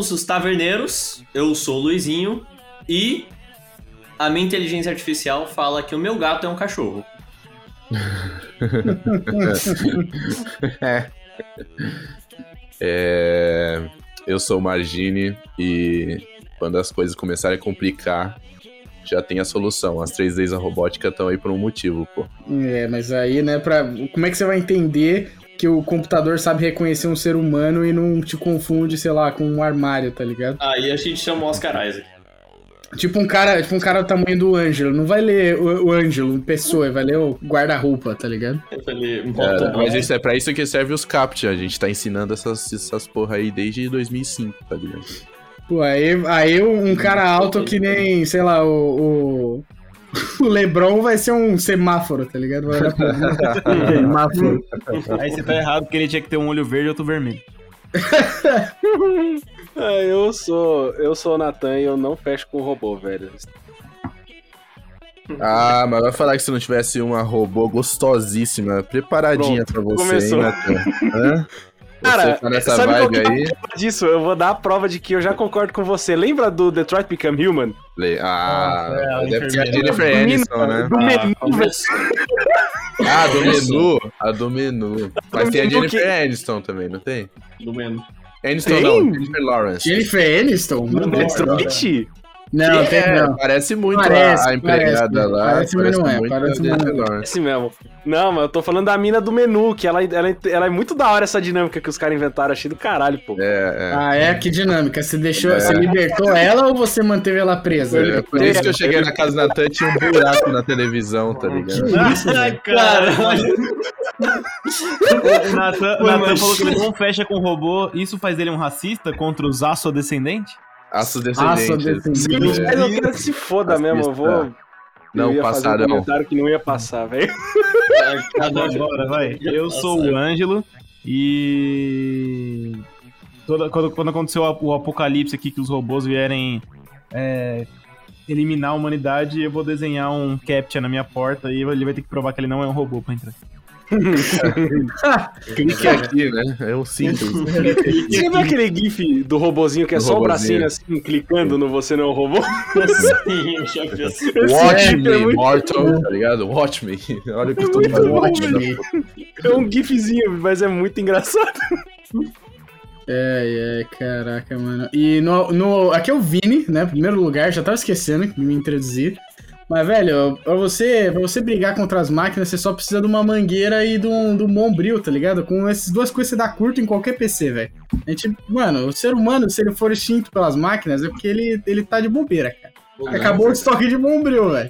somos os Taverneiros, eu sou o Luizinho e a minha inteligência artificial fala que o meu gato é um cachorro. É, eu sou o Margine e quando as coisas começarem a complicar, já tem a solução. As três leis da robótica estão aí por um motivo, pô. É, mas aí, né, pra... como é que você vai entender que o computador sabe reconhecer um ser humano e não te confunde, sei lá, com um armário, tá ligado? Aí a gente chama o Oscar Isaac. Tipo um cara, tipo um cara do tamanho do Ângelo, não vai ler o, o Ângelo, pessoa, vai ler o guarda-roupa, tá ligado? Falei, É, mas isso é pra isso que serve os CAPTCHA. A gente tá ensinando essas, essas porra aí desde 2005, tá ligado? Pô, aí, aí um cara alto que nem, sei lá, o, o, o Lebron vai ser um semáforo, tá ligado? Vai olhar pra mim. semáforo. Aí você tá errado porque ele tinha que ter um olho verde e outro vermelho. Ah, eu sou. Eu sou o Natan e eu não fecho com robô, velho. Ah, mas vai falar que se não tivesse uma robô gostosíssima, preparadinha pra você, começou. hein, Natan? Cara, tá sabe qual que é aí? a prova disso? Eu vou dar a prova de que eu já concordo com você. Lembra do Detroit Become Human? Le- Ah, Nossa, é, a deve ser a. Jennifer Aniston, né? Do menu, velho. Ah, do menu. A do menu. Mas tem a Jennifer que- Aniston também, não tem? Do menu. Aniston Tem? não, Jennifer Lawrence. Jennifer Aniston? Detroit? Não, tem É, não. parece muito Parece, a, a empregada parece, lá. parece, mas não é, muito parece, não Jennifer é. Esse mesmo. Não, mas eu tô falando da mina do menu, que ela, ela, ela é muito da hora essa dinâmica que os caras inventaram. Achei do caralho, pô. É, é. Ah, é? Que dinâmica. Você deixou, você libertou ela ou você manteve ela presa? É, por isso que eu cheguei na casa da Natan e tinha um buraco na televisão, tá ligado? Ai, cara. O Nathan, o Nathan falou que ele não fecha com robô. Isso faz dele um racista contra os aço-descendentes? Aços Aço descendentes. descendente. Mas eu quero que se foda mesmo, eu vou. Não fazer um comentário que não ia passar, velho. Agora, vai. Eu sou o Ângelo e. Toda, quando, quando aconteceu o o apocalipse aqui, que os robôs vierem é, eliminar a humanidade, eu vou desenhar um CAPTCHA na minha porta e ele vai ter que provar que ele não é um robô pra entrar. Clique aqui, né? É um simples. Você viu aquele gif do robozinho que é Do só o robozinho. bracinho assim, clicando no você não é um robô? Sim, eu já vi assim. Watch Esse me, é muito mortal, tá ligado? Watch me. Olha o que eu tô fazendo. Watch me. É um gifzinho, mas é muito engraçado. É, é, caraca, mano. E no, no, aqui é o Vini, né? Primeiro lugar, já tava esquecendo de me introduzir. Mas, velho, pra você, pra você brigar contra as máquinas, você só precisa de uma mangueira e de um, de um bombril, tá ligado? Com essas duas coisas você dá curto em qualquer PC, velho. A gente, mano, o ser humano, se ele for extinto pelas máquinas, é porque ele, ele tá de bobeira, cara. Acabou o estoque de bombril, velho.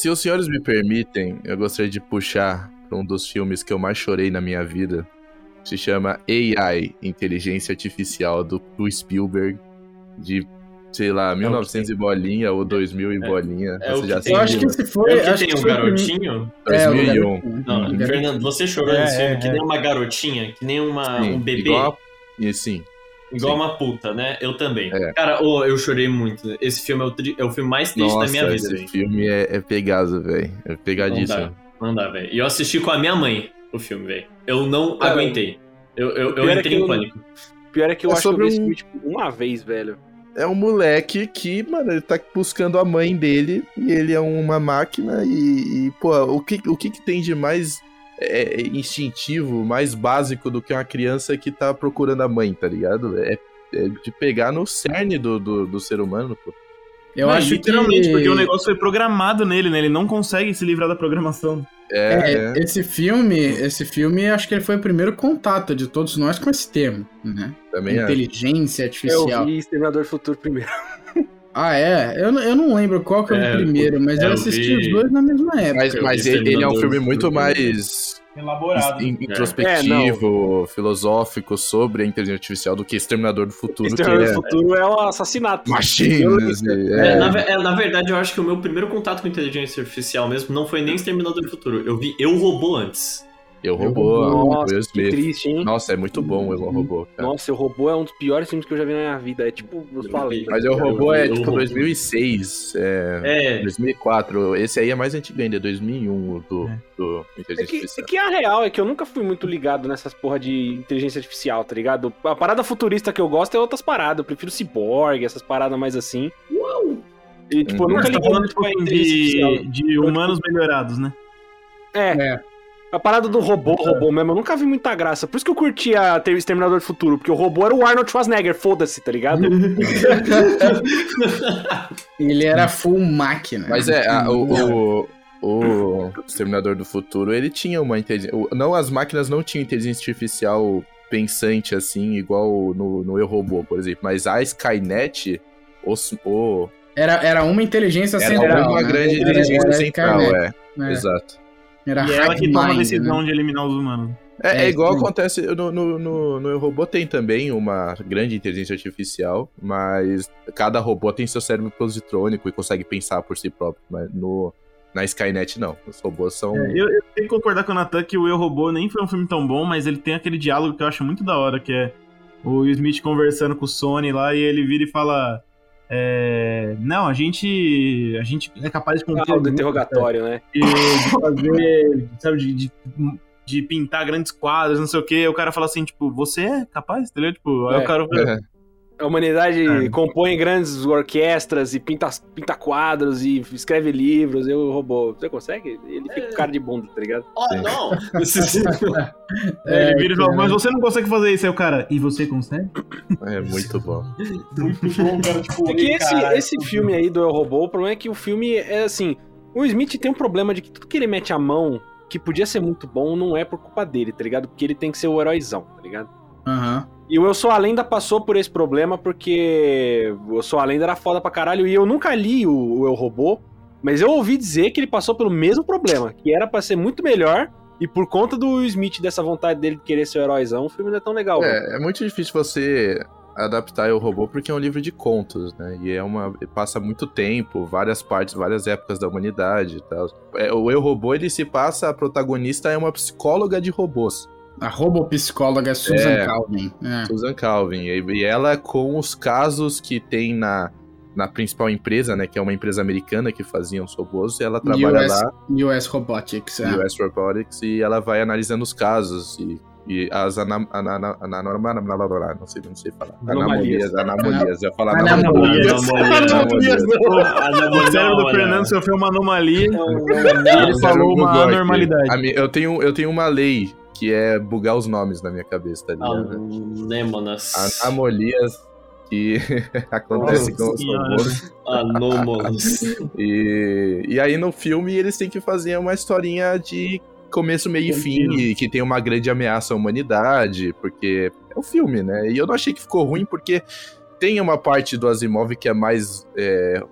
Se os senhores me permitem, eu gostaria de puxar para um dos filmes que eu mais chorei na minha vida. Se chama AI, Inteligência Artificial, do, do Spielberg, de, sei lá, 1900 e bolinha ou 2000 e bolinha. é Você que já tem Eu acho que esse foi. É que acho tem um foi o garotinho? É, o 2001. garotinho. Não. Fernando, você chorou É, nesse filme é, que é. nem uma garotinha, que nem uma, Sim, um bebê, igual igual, a- E sim, uma puta, né? Eu também. É. Cara, ô, eu chorei muito. Esse filme é o, tri- é o filme mais triste nossa, da minha vida, esse velho. filme é, é pegado, velho. É Não pegadíssimo. dá, não dá, velho. E eu assisti com a minha mãe o filme, velho. Eu não aguentei. Eu, eu, eu é entrei em eu- pânico. Pior é que eu É acho que eu sobre vi esse um- filme tipo, uma vez, velho. É um moleque que, mano, ele tá buscando a mãe dele e ele é uma máquina e, e, pô, o que, o que que tem de mais é, instintivo, mais básico do que uma criança que tá procurando a mãe, tá ligado? É, é de pegar no cerne do, do, do ser humano, pô. Eu Não, acho literalmente, que... porque o negócio foi programado nele, né? Ele não consegue se livrar da programação. É, É, é. esse filme, esse filme, acho que ele foi o primeiro contato de todos nós com esse termo, né? também é. Inteligência Eu artificial. vi Exterminador do Futuro primeiro. Ah, é? Eu, não- eu não lembro qual que é, É, o primeiro, mas é, eu eu assisti vi- os dois na mesma época. Mas, mas ele, ele é um filme muito mais Elaborado. in- introspectivo, filosófico sobre a inteligência artificial do que Exterminador do Futuro, Exterminador que do Futuro é um assassinato. é machines. É, é. na, é, na verdade, eu acho que o meu primeiro contato com inteligência artificial mesmo não foi nem Exterminador do Futuro. Eu vi Eu Robô antes. Eu robô, Nossa, Will que Smith. triste, hein? Nossa, é muito bom o Eu Robô, cara. Nossa, o robô é um dos piores filmes que eu já vi na minha vida. É tipo, eu Eu falei. Mas Eu Eu Robô é Eu tipo Robô. 2006, é, É, 2004. Esse aí é mais antigo ainda, é 2001 o do, É. do É Inteligência que, é Artificial. que a real é que eu nunca fui muito ligado nessas porra de inteligência artificial, tá ligado? A parada futurista que eu gosto é outras paradas. Eu prefiro cyborg, essas paradas mais assim. E, tipo, eu Uhum. nunca tá liguei falando muito tipo, artificial. de, de humanos melhorados, né? É. É. A parada do robô, robô mesmo, eu nunca vi muita graça. Por isso que eu curtia ter o Exterminador do Futuro, porque o robô era o Arnold Schwarzenegger, foda-se, tá ligado? Ele era full máquina. Mas é, a- o, o, o Exterminador do Futuro, ele tinha uma inteligência. o- Não, as máquinas não tinham inteligência artificial pensante assim, igual no, no Eu Robô, por exemplo. Mas a Skynet, os- o, Era, era uma inteligência era central. uma né? grande Era- inteligência era central, é. é. Exato. Era e é ela que toma a decisão né? de eliminar os humanos. É, É, é igual sim. acontece no, no, no, no Eu Robô tem também uma grande inteligência artificial, mas cada robô tem seu cérebro positrônico e consegue pensar por si próprio. Mas no, na Skynet não. Os robôs são. É, eu, eu tenho que concordar com o Natan que o Eu Robô nem foi um filme tão bom, mas ele tem aquele diálogo que eu acho muito da hora, que é o Smith conversando com o Sony lá e ele vira e fala. É, não, a gente. A gente é capaz de Ah, cumprir o do interrogatório, né? de, de fazer, sabe, de, de, de pintar grandes quadros, não sei o que. O cara fala assim, tipo, você é capaz, entendeu? Tipo, aí É. o cara fala, A humanidade É. compõe grandes orquestras e pinta, pinta quadros e escreve livros. Eu, o robô, você consegue? Ele fica com cara de bunda, tá ligado? Oh, não! É, ele vira e fala, cara. mas você não consegue fazer isso. Aí o cara, e você consegue? É muito bom. Muito bom, cara. Tipo, É que esse, caralho, esse filme aí do Eu Robô, o problema é que o filme é assim. O Smith tem um problema de que tudo que ele mete a mão, que podia ser muito bom, não é por culpa dele, tá ligado? Porque ele tem que ser o heróizão, tá ligado? Aham. E o Eu Sou a Lenda passou por esse problema porque o Eu Sou a Lenda era foda pra caralho e eu nunca li o, o Eu Robô, mas eu ouvi dizer que ele passou pelo mesmo problema, que era pra ser muito melhor e por conta do Will Smith, dessa vontade dele de querer ser o heróizão, o filme não é tão legal. É, é muito difícil você adaptar o robô porque é um livro de contos, né? E é uma passa muito tempo, várias partes, várias épocas da humanidade e tal. É, o Eu Robô ele se passa a protagonista é uma psicóloga de robôs, A robopsicóloga Susan É. Calvin. É. Susan Calvin, e, e ela com os casos que tem na na principal empresa, né, que é uma empresa americana que fazia os robôs, ela trabalha US, lá, US Robotics. É. US Robotics, e ela vai analisando os casos e, e as blá, não sei, não sei falar. Anomalias. Anomalias, anomalias, eu ia falar Anomalias. anomalias. Anomalias, Anomalias. O cérebro do Fernando sofreu uma anomalia. Não, Ele falou uma anormalidade. Eu tenho uma lei que é bugar os nomes na minha cabeça, tá ligado? Anêmonas. Anomalias que acontecem com os robôs. Anômalos. E, e aí no filme eles têm que fazer uma historinha de começo, meio e fim, e que tem uma grande ameaça à humanidade, porque é o filme, né? E eu não achei que ficou ruim, porque tem uma parte do Asimov que é mais. é,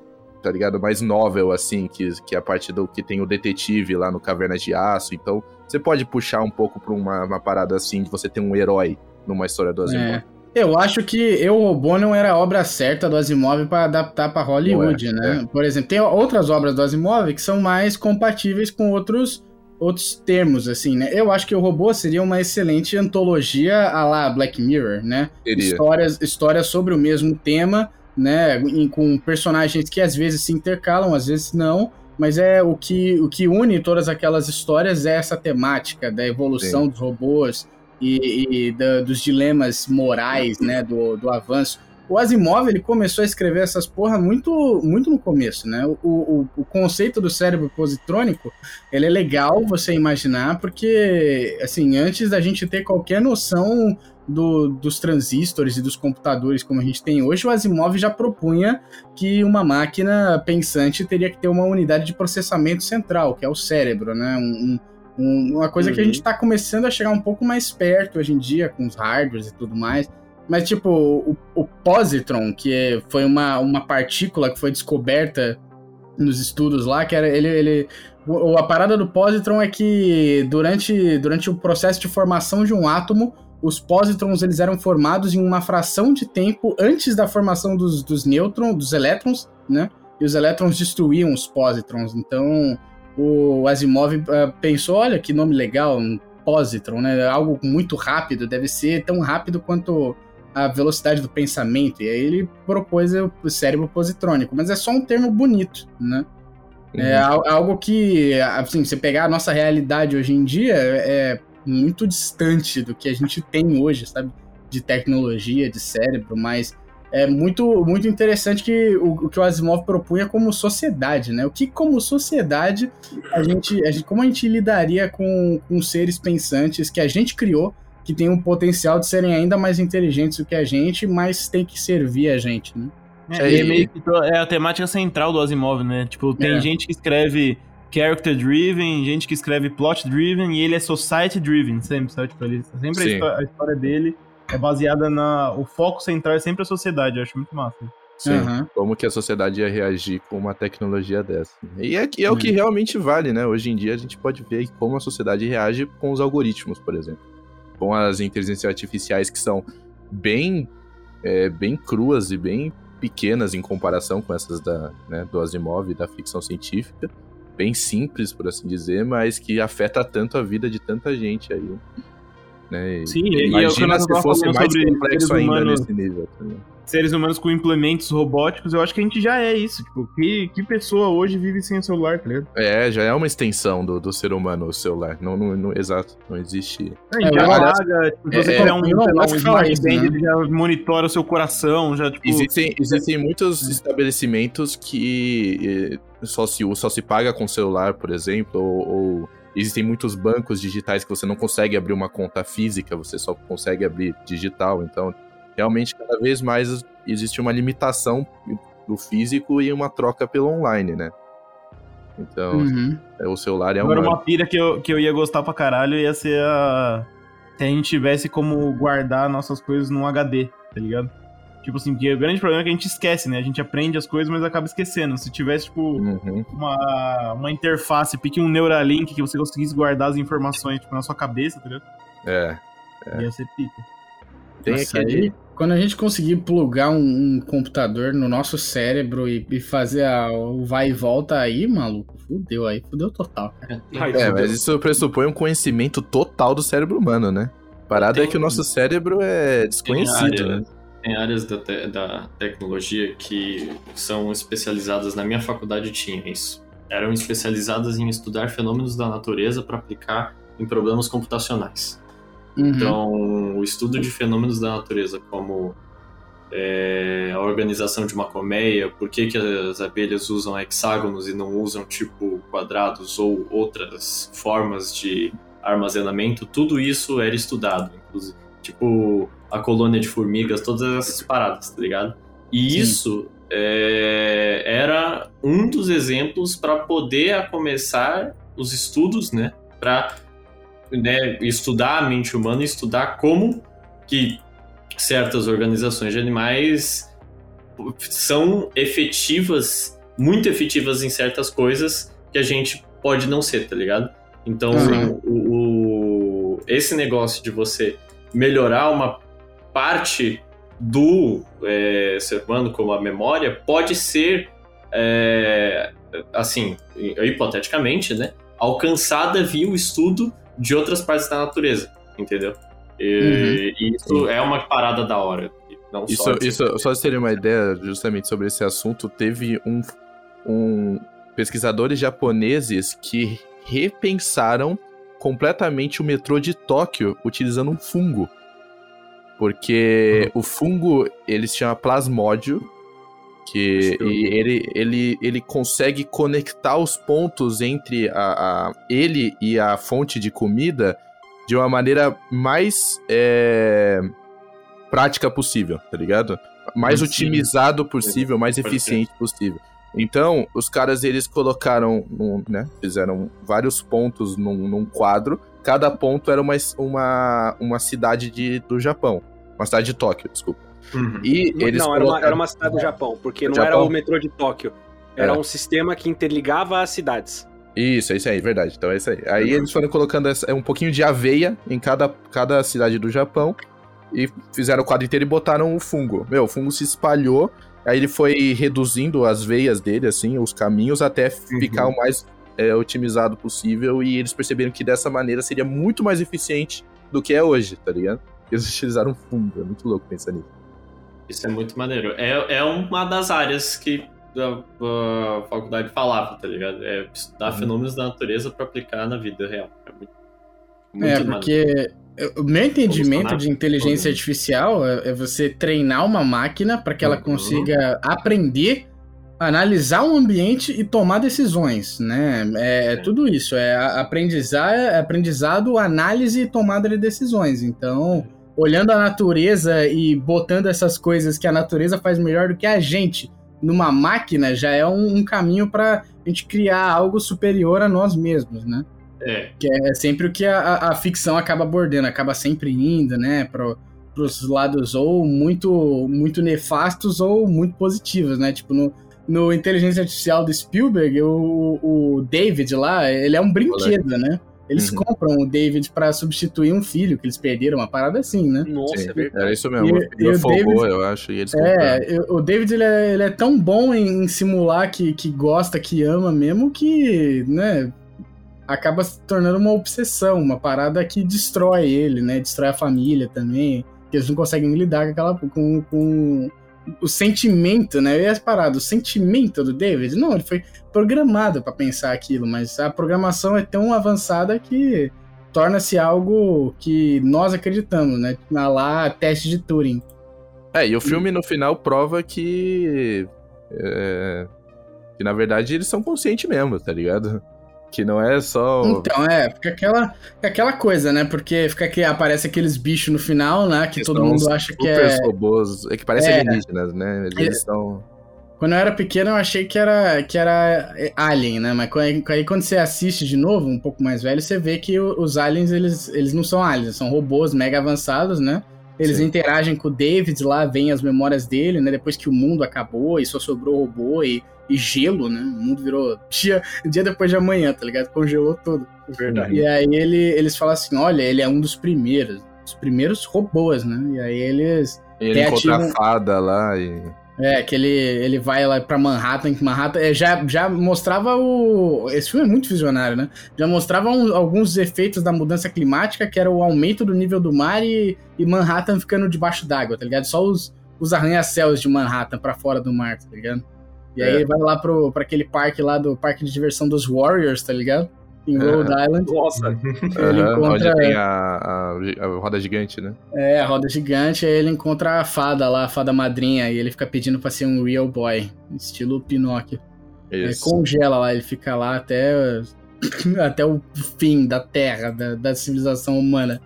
tá ligado? Mais novel, assim, que, que é a parte do que tem o detetive lá no Caverna de Aço. Então, você pode puxar um pouco pra uma, uma parada assim, de você ter um herói numa história do Asimov. É. Eu acho que Eu Robô não era a obra certa do Asimov para adaptar para Hollywood, Não é, né? Por exemplo, tem outras obras do Asimov que são mais compatíveis com outros outros termos, assim, né? Eu acho que O Robô seria uma excelente antologia a lá Black Mirror, né? Seria. Histórias, histórias sobre o mesmo tema, né? com personagens que às vezes se intercalam, às vezes não. Mas é o que, o que une todas aquelas histórias é essa temática da evolução dos robôs e, e da- dos dilemas morais, né? Do, do avanço. O Asimov ele começou a escrever essas porra muito, muito no começo, né? O, o, o conceito do cérebro positrônico ele é legal você imaginar, porque, assim, antes da gente ter qualquer noção do- dos transistores e dos computadores como a gente tem hoje, o Asimov já propunha que uma máquina pensante teria que ter uma unidade de processamento central, que é o cérebro, né? Um- um- uma coisa que a Uhum. gente está começando a chegar um pouco mais perto hoje em dia, com os hardwares e tudo mais. Mas, tipo, o, o positron, que é- foi uma, uma partícula que foi descoberta nos estudos lá, que era ele. ele o- a parada do positron é que durante, durante o processo de formação de um átomo, os positrons eles eram formados em uma fração de tempo antes da formação dos, dos nêutrons, dos elétrons, né? E os elétrons destruíam os positrons. Então, o Asimov eh, pensou, olha que nome legal, um positron, né? Algo muito rápido, deve ser tão rápido quanto a velocidade do pensamento. E aí ele propôs o cérebro positrônico, mas é só um termo bonito, né? É al- algo que, assim, você pegar a nossa realidade hoje em dia é muito distante do que a gente tem hoje, sabe? De tecnologia, de cérebro, mas é muito, muito interessante que o, o que o Asimov propunha como sociedade, né? O que, como sociedade, a gente, a gente como a gente lidaria com, com seres pensantes que a gente criou, que tem um potencial de serem ainda mais inteligentes do que a gente, mas tem que servir a gente, né? É, É, e é e- meio que é a temática central do Asimov, né? Tipo, tem É. gente que escreve character driven, gente que escreve plot driven e ele é society driven, sempre, sabe? Tipo, ele, sempre a Sim. histó- a história dele é baseada na. O foco central é sempre a sociedade, eu acho muito massa. Sim. Aham. Como que a sociedade ia reagir com uma tecnologia dessa. E é, e é o que realmente vale, né? Hoje em dia a gente pode ver como a sociedade reage com os algoritmos, por exemplo. Com as inteligências artificiais que são bem, é, bem cruas e bem pequenas em comparação com essas da, né, do Asimov e da ficção científica. Bem simples, por assim dizer, mas que afeta tanto a vida de tanta gente aí. Né? E Sim, e- e eu- Imagina eu se fosse mais sobre complexo seres ainda humanos- nesse nível. tá ligado? Seres humanos com implementos robóticos, eu acho que a gente já é isso. Tipo, que, que pessoa hoje vive sem o celular, tá ligado? É, já é uma extensão do, do ser humano o celular. Não, não, não- exato, não existe. A gente É, já aliás, paga, tipo, se é, você é, tiver um, não lá, um smart band, né? ele já monitora o seu coração, já, tipo... Existem, existem muitos estabelecimentos que eh, só se, só se paga com celular, por exemplo, ou, ou existem muitos bancos digitais que você não consegue abrir uma conta física, você só consegue abrir digital. Então, realmente, cada vez mais existe uma limitação do físico e uma troca pelo online, né? Então, Uhum. é, o celular é Agora, uma... uma pira que eu, que eu ia gostar pra caralho ia ser a. Se a gente tivesse como guardar nossas coisas num HD, tá ligado? Tipo assim, porque o grande problema é que a gente esquece, né? A gente aprende as coisas, mas acaba esquecendo. Se tivesse, tipo, Uhum. uma, uma interface, pique um Neuralink que você conseguisse guardar as informações, tipo, na sua cabeça, tá ligado? É, Ia ser pica. tem Nossa, aquele... quando a gente conseguir plugar um, um computador no nosso cérebro e, e fazer a- o vai e volta aí, maluco, fudeu aí, fudeu total. cara. Ai, É, fudeu. mas isso pressupõe um conhecimento total do cérebro humano, né? Parada é Tem- que o nosso cérebro é Tem desconhecido, né? áreas, tem áreas da, te- da tecnologia que são especializadas, na minha faculdade tinha isso. Eram especializadas em estudar fenômenos da natureza para aplicar em problemas computacionais. Uhum. Então, o estudo de fenômenos da natureza, como é, a organização de uma colmeia, por que, que as abelhas usam hexágonos e não usam tipo quadrados ou outras formas de armazenamento, tudo isso era estudado, inclusive. Tipo, a colônia de formigas, todas essas paradas, tá ligado? E Sim. isso é, era um dos exemplos para poder começar os estudos, né? Para né, estudar a mente humana e estudar como que certas organizações de animais são efetivas, muito efetivas em certas coisas que a gente pode não ser, tá ligado? Então, Uhum. o, o- esse negócio de você melhorar uma parte do é, ser humano, como a memória, pode ser, é, assim, hipoteticamente, né, alcançada via o estudo de outras partes da natureza, entendeu? E, e isso é uma parada da hora. Não Isso, só de- isso, só terem uma ideia justamente sobre esse assunto, teve um, um pesquisadores japoneses que repensaram completamente o metrô de Tóquio utilizando um fungo. Porque o fungo, ele se chama plasmódio, que e ele, ele, ele consegue conectar os pontos entre a, a- ele e a fonte de comida de uma maneira mais é, prática possível, tá ligado? Mais Sim. otimizado possível, mais Pode eficiente possível. Então, os caras, eles colocaram, num, né, fizeram vários pontos num, num quadro, cada ponto era uma, uma, uma cidade de, do Japão. Uma cidade de Tóquio, desculpa. Uhum. E eles não, era uma, colocaram- era uma cidade do Japão, porque Do não era Japão? o metrô de Tóquio. Era É. um sistema que interligava as cidades. Isso, é isso aí, verdade. Então é isso aí. Aí eles foram colocando essa- um pouquinho de aveia em cada, cada cidade do Japão e fizeram o quadro inteiro e botaram o fungo. Meu, o fungo se espalhou, aí ele foi reduzindo as veias dele, assim, os caminhos, até ficar o mais é, otimizado possível. E eles perceberam que dessa maneira seria muito mais eficiente do que é hoje, tá ligado? Eles utilizaram fungo. É muito louco pensar nisso. Isso é muito maneiro. É, é uma das áreas que a, a faculdade falava, tá ligado? É estudar Uhum. fenômenos da natureza pra aplicar na vida real. É muito, muito É, porque o meu entendimento de inteligência artificial é, é você treinar uma máquina para que ela Uhum. consiga aprender, analisar o ambiente e tomar decisões, né? É, é tudo isso, é aprendizar, é aprendizado, análise e tomada de decisões. Então, olhando a natureza e botando essas coisas que a natureza faz melhor do que a gente numa máquina já é um, um caminho para a gente criar algo superior a nós mesmos, né? É, Que é sempre o que a, a- ficção acaba abordando, acaba sempre indo, né, pro, pros lados ou muito, muito nefastos ou muito positivos, né? Tipo, no, no Inteligência Artificial do Spielberg, o, o David lá, ele é um brinquedo, né? Eles Uhum. compram o David pra substituir um filho que eles perderam, uma parada assim, né? Nossa, Sim, é verdade. era isso mesmo. E- o e filho o afogou, David- eu acho, e eles. É, o David ele é, ele é tão bom em, em simular que, que gosta, que ama mesmo, que, né, acaba se tornando uma obsessão, uma parada que destrói ele, né, destrói a família também, que eles não conseguem lidar com aquela, com, com o sentimento, né, e as paradas, o sentimento do David, não, ele foi programado pra pensar aquilo, mas a programação é tão avançada que torna-se algo que nós acreditamos, né, na lá teste de Turing. É, e o filme no final prova que. é, que na verdade eles são conscientes mesmo, tá ligado? Que não é só. Então, é, fica aquela, fica aquela coisa, né? Porque fica que aparece aqueles bichos no final, né? Que todo mundo acha que é. robôs. É que parecem É. alienígenas, né? Eles, Eles- são. Quando eu era pequeno, eu achei que era, que era é, Alien, né? Mas aí, quando você assiste de novo, um pouco mais velho, você vê que os aliens, eles, eles não são aliens, são robôs mega avançados, né? Eles Sim. interagem com o David lá, vem as memórias dele, né? Depois que o mundo acabou e só sobrou robô e, e gelo, né? O mundo virou dia, dia depois de amanhã, tá ligado? Congelou tudo. Verdade. E aí ele, eles falam assim: olha, ele é um dos primeiros, os primeiros robôs, né? E aí eles. Ele encontra a Reativam- fada lá e. É, que ele, ele vai lá pra Manhattan, que Manhattan é, já, já mostrava o. Esse filme é muito visionário, né? Já mostrava um- alguns efeitos da mudança climática, que era o aumento do nível do mar e, e Manhattan ficando debaixo d'água, tá ligado? Só os, os arranha-céus de Manhattan pra fora do mar, tá ligado? E aí É. ele vai lá pro, pra aquele parque lá do parque de diversão dos Warriors, tá ligado? Em É. Rhode Island. Nossa, Ele Aham, encontra- Onde tem a, a, a roda gigante, né? É, a roda gigante, aí ele encontra a fada lá, a fada madrinha, e ele fica pedindo pra ser um real boy, estilo Pinóquio. Aí Isso. congela lá, ele fica lá até, até o fim da Terra, da, da civilização humana.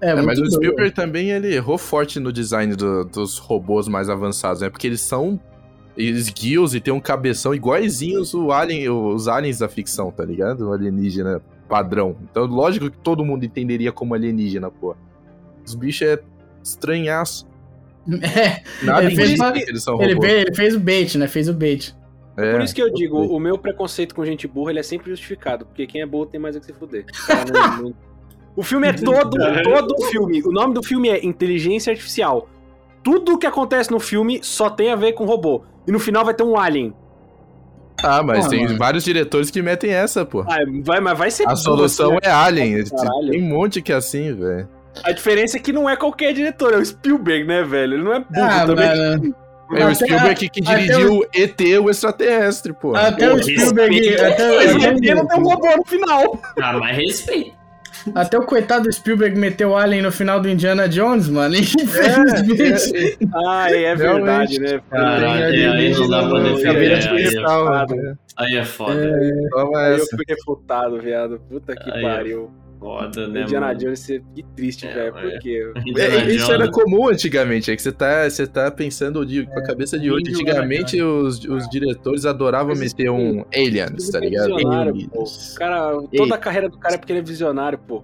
É, É, mas o doido. Spielberg também ele errou forte no design do- dos robôs mais avançados, né? Porque eles são esguios e tem um cabeção iguaizinhos o alien, os aliens da ficção, tá ligado? O alienígena padrão. Então, lógico que todo mundo entenderia como alienígena, pô. Os bichos é estranhaço. É, Nada Ele fez uma- que eles são ele, fez, ele fez o bait, né? Fez o bait. É, por isso que eu digo, o meu preconceito com gente burra, ele é sempre justificado, porque quem é burro tem mais a que se fuder. Não- O filme é todo, todo o filme. O nome do filme é Inteligência Artificial. Tudo que acontece no filme só tem a ver com robô. E no final vai ter um alien. Ah, mas Ah, tem mano. vários diretores que metem essa, pô. Ah, vai, mas vai ser A solução assim, né? é Alien. Caralho. Tem um monte que é assim, velho. A diferença é que não é qualquer diretor, é o Spielberg, né, velho? Ele não é burro Ah, também. mano, É o Spielberg que dirigiu ET, o extraterrestre, pô. até o Spielberg. Até, o até, ET não tem um robô no final. Ah, mas respeito. até o coitado do Spielberg meteu o Alien no final do Indiana Jones, mano. Infelizmente. Ah, é, é verdade, né? Caralho, Tem aí não dá pra defender. é, né? aí é foda. É, Toma Aí eu fui refutado, viado. Puta que Aí, pariu. Foda, né, Indiana mano? Jones, você- que triste, É, velho. é. Por quê? Indiana É, isso era comum antigamente, é que você tá, você tá pensando de, com a cabeça de hoje. Índio, Antigamente os, os diretores adoravam Mas meter um aliens, tá ligado? Visionário, pô. Aliens. O cara, toda a carreira do cara é porque ele é visionário, pô.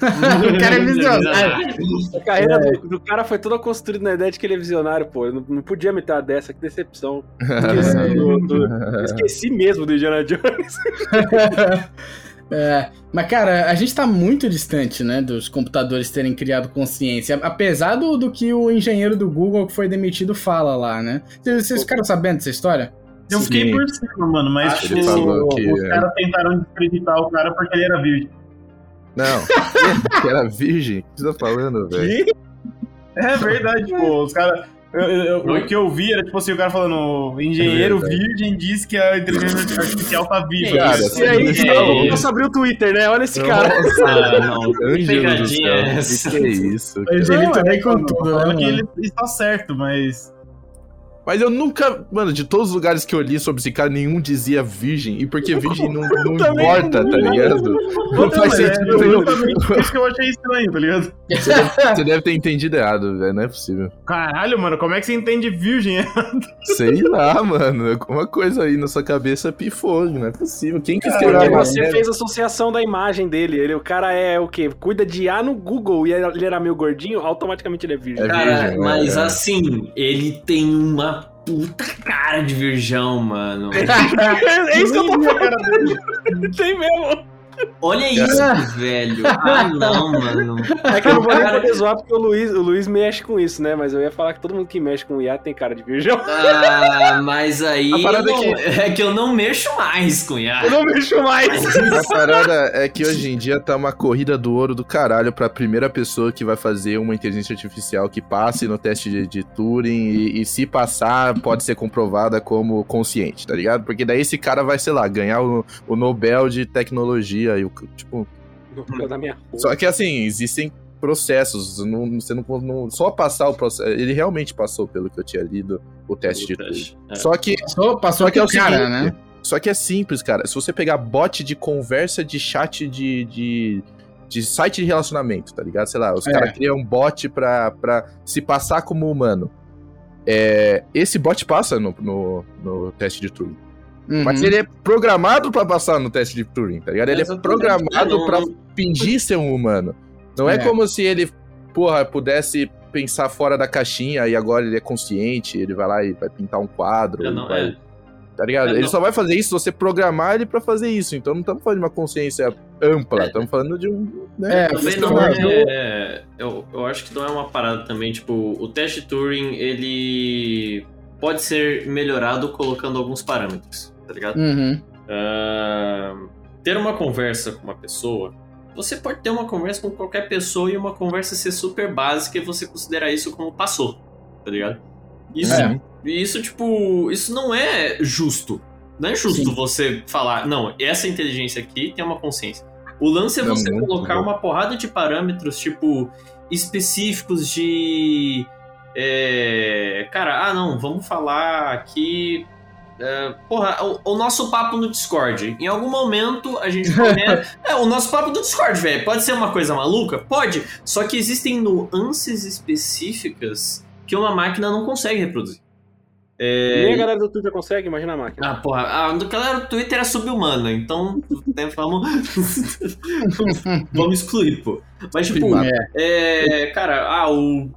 o cara é visionário. A carreira do, do cara foi toda construída na ideia de que ele é visionário, pô. Eu não, não podia me dar dessa, que decepção. Esqueci, do- do- esqueci mesmo do Indiana Jones. É, mas, cara, a gente tá muito distante, né, dos computadores terem criado consciência. Apesar do, do que o engenheiro do Google que foi demitido fala lá, né? Vocês, vocês ficaram sabendo dessa história? Eu fiquei Sim. por cima, mano, mas Acho tipo, que os caras tentaram desacreditar o cara porque ele era virgem. Não, que era virgem? O que você tá falando, velho? É verdade, tipo, os caras. Eu- eu- o que eu vi era tipo assim, o cara falando, o engenheiro É virgem diz que a inteligência artificial tá viva. Cara, isso? E aí, louco. eu abrir o Twitter, né? Olha esse cara. Ah, não. Ângelo do é céu, que, que é isso? O cara? Angelito Não, vem com tudo, né, ele está certo, mas. Mas eu nunca, mano, de todos os lugares que eu li sobre esse cara, nenhum dizia virgem. E porque virgem não, não importa, tá ligado? Não faz é sentido por isso que eu achei estranho, tá ligado? Você deve, você deve ter entendido errado, velho. Não é possível. Caralho, mano, como é que você entende virgem? Sei lá, mano. Alguma coisa aí na sua cabeça pifou. Não é possível. Quem que escreveu você fez associação da imagem dele. Ele, o cara é o quê? Cuida de A no Google e ele era meio gordinho, automaticamente ele é virgem. É Cara, virgem, mas é. assim, ele tem uma puta cara de virgão, mano. É isso que eu tô falando. Tem mesmo. Olha isso, velho. Ah, não, mano. É que eu não vou nem poder zoar porque o Luiz, o Luiz mexe com isso, né? Mas eu ia falar que todo mundo que mexe com IA tem cara de virgão. Ah, mas aí. A parada eu é não- é que eu não mexo mais com Eu IA. não mexo mais. A parada é que hoje em dia tá uma corrida do ouro do caralho pra primeira pessoa que vai fazer uma inteligência artificial que passe no teste de, de Turing e, e se passar pode ser comprovada como consciente, tá ligado? Porque daí esse cara vai, sei lá, ganhar o, o Nobel de tecnologia e o tipo. Da minha. Só que assim, existem processos, não, você não, não- só passar o processo, ele realmente passou pelo que eu tinha lido o teste de Turing. É. Só que Passou, passou Só que é o o cara, seguinte, né? Só que é simples, cara. Se você pegar bot de conversa de chat de, de, de site de relacionamento, tá ligado? Sei lá, os É. caras criam um bot pra, pra se passar como humano. É, esse bot passa no, no, no teste de Turing. Uhum. Mas ele é programado pra passar no teste de Turing, tá ligado? Ele é programado não- fingir ser um humano. Não é, É. como se ele, porra, pudesse pensar fora da caixinha e agora ele é consciente, ele vai lá e vai pintar um quadro. É, não, vai- é. Tá ligado? É, ele não. só vai fazer isso se você programar ele pra fazer isso. Então não estamos falando de uma consciência ampla, estamos falando de um. Né? É, Também você não tá- é. Eu, eu acho que não é uma parada também. Tipo, o teste Turing, ele pode ser melhorado colocando alguns parâmetros, tá ligado? Uhum. Ah, ter uma conversa com uma pessoa. Você pode ter uma conversa com qualquer pessoa e uma conversa ser super básica e você considerar isso como passou, tá ligado? Isso, É. isso tipo, isso não é justo. Não é justo Sim. você falar, não, essa inteligência aqui tem uma consciência. O lance é É você colocar uma porrada de parâmetros, tipo, específicos de. é, cara, ah não, vamos falar aqui é, porra, o, o nosso papo no Discord. Em algum momento a gente começa. é, o nosso papo do Discord, velho. Pode ser uma coisa maluca? Pode. Só que existem nuances específicas que uma máquina não consegue reproduzir. É, Nem a galera do Twitter consegue, imagina a máquina. ah, porra, a do galera do Twitter é subhumana, então né, vamos. vamos excluir, pô. Mas, tipo, Primata. é, cara, ah, o.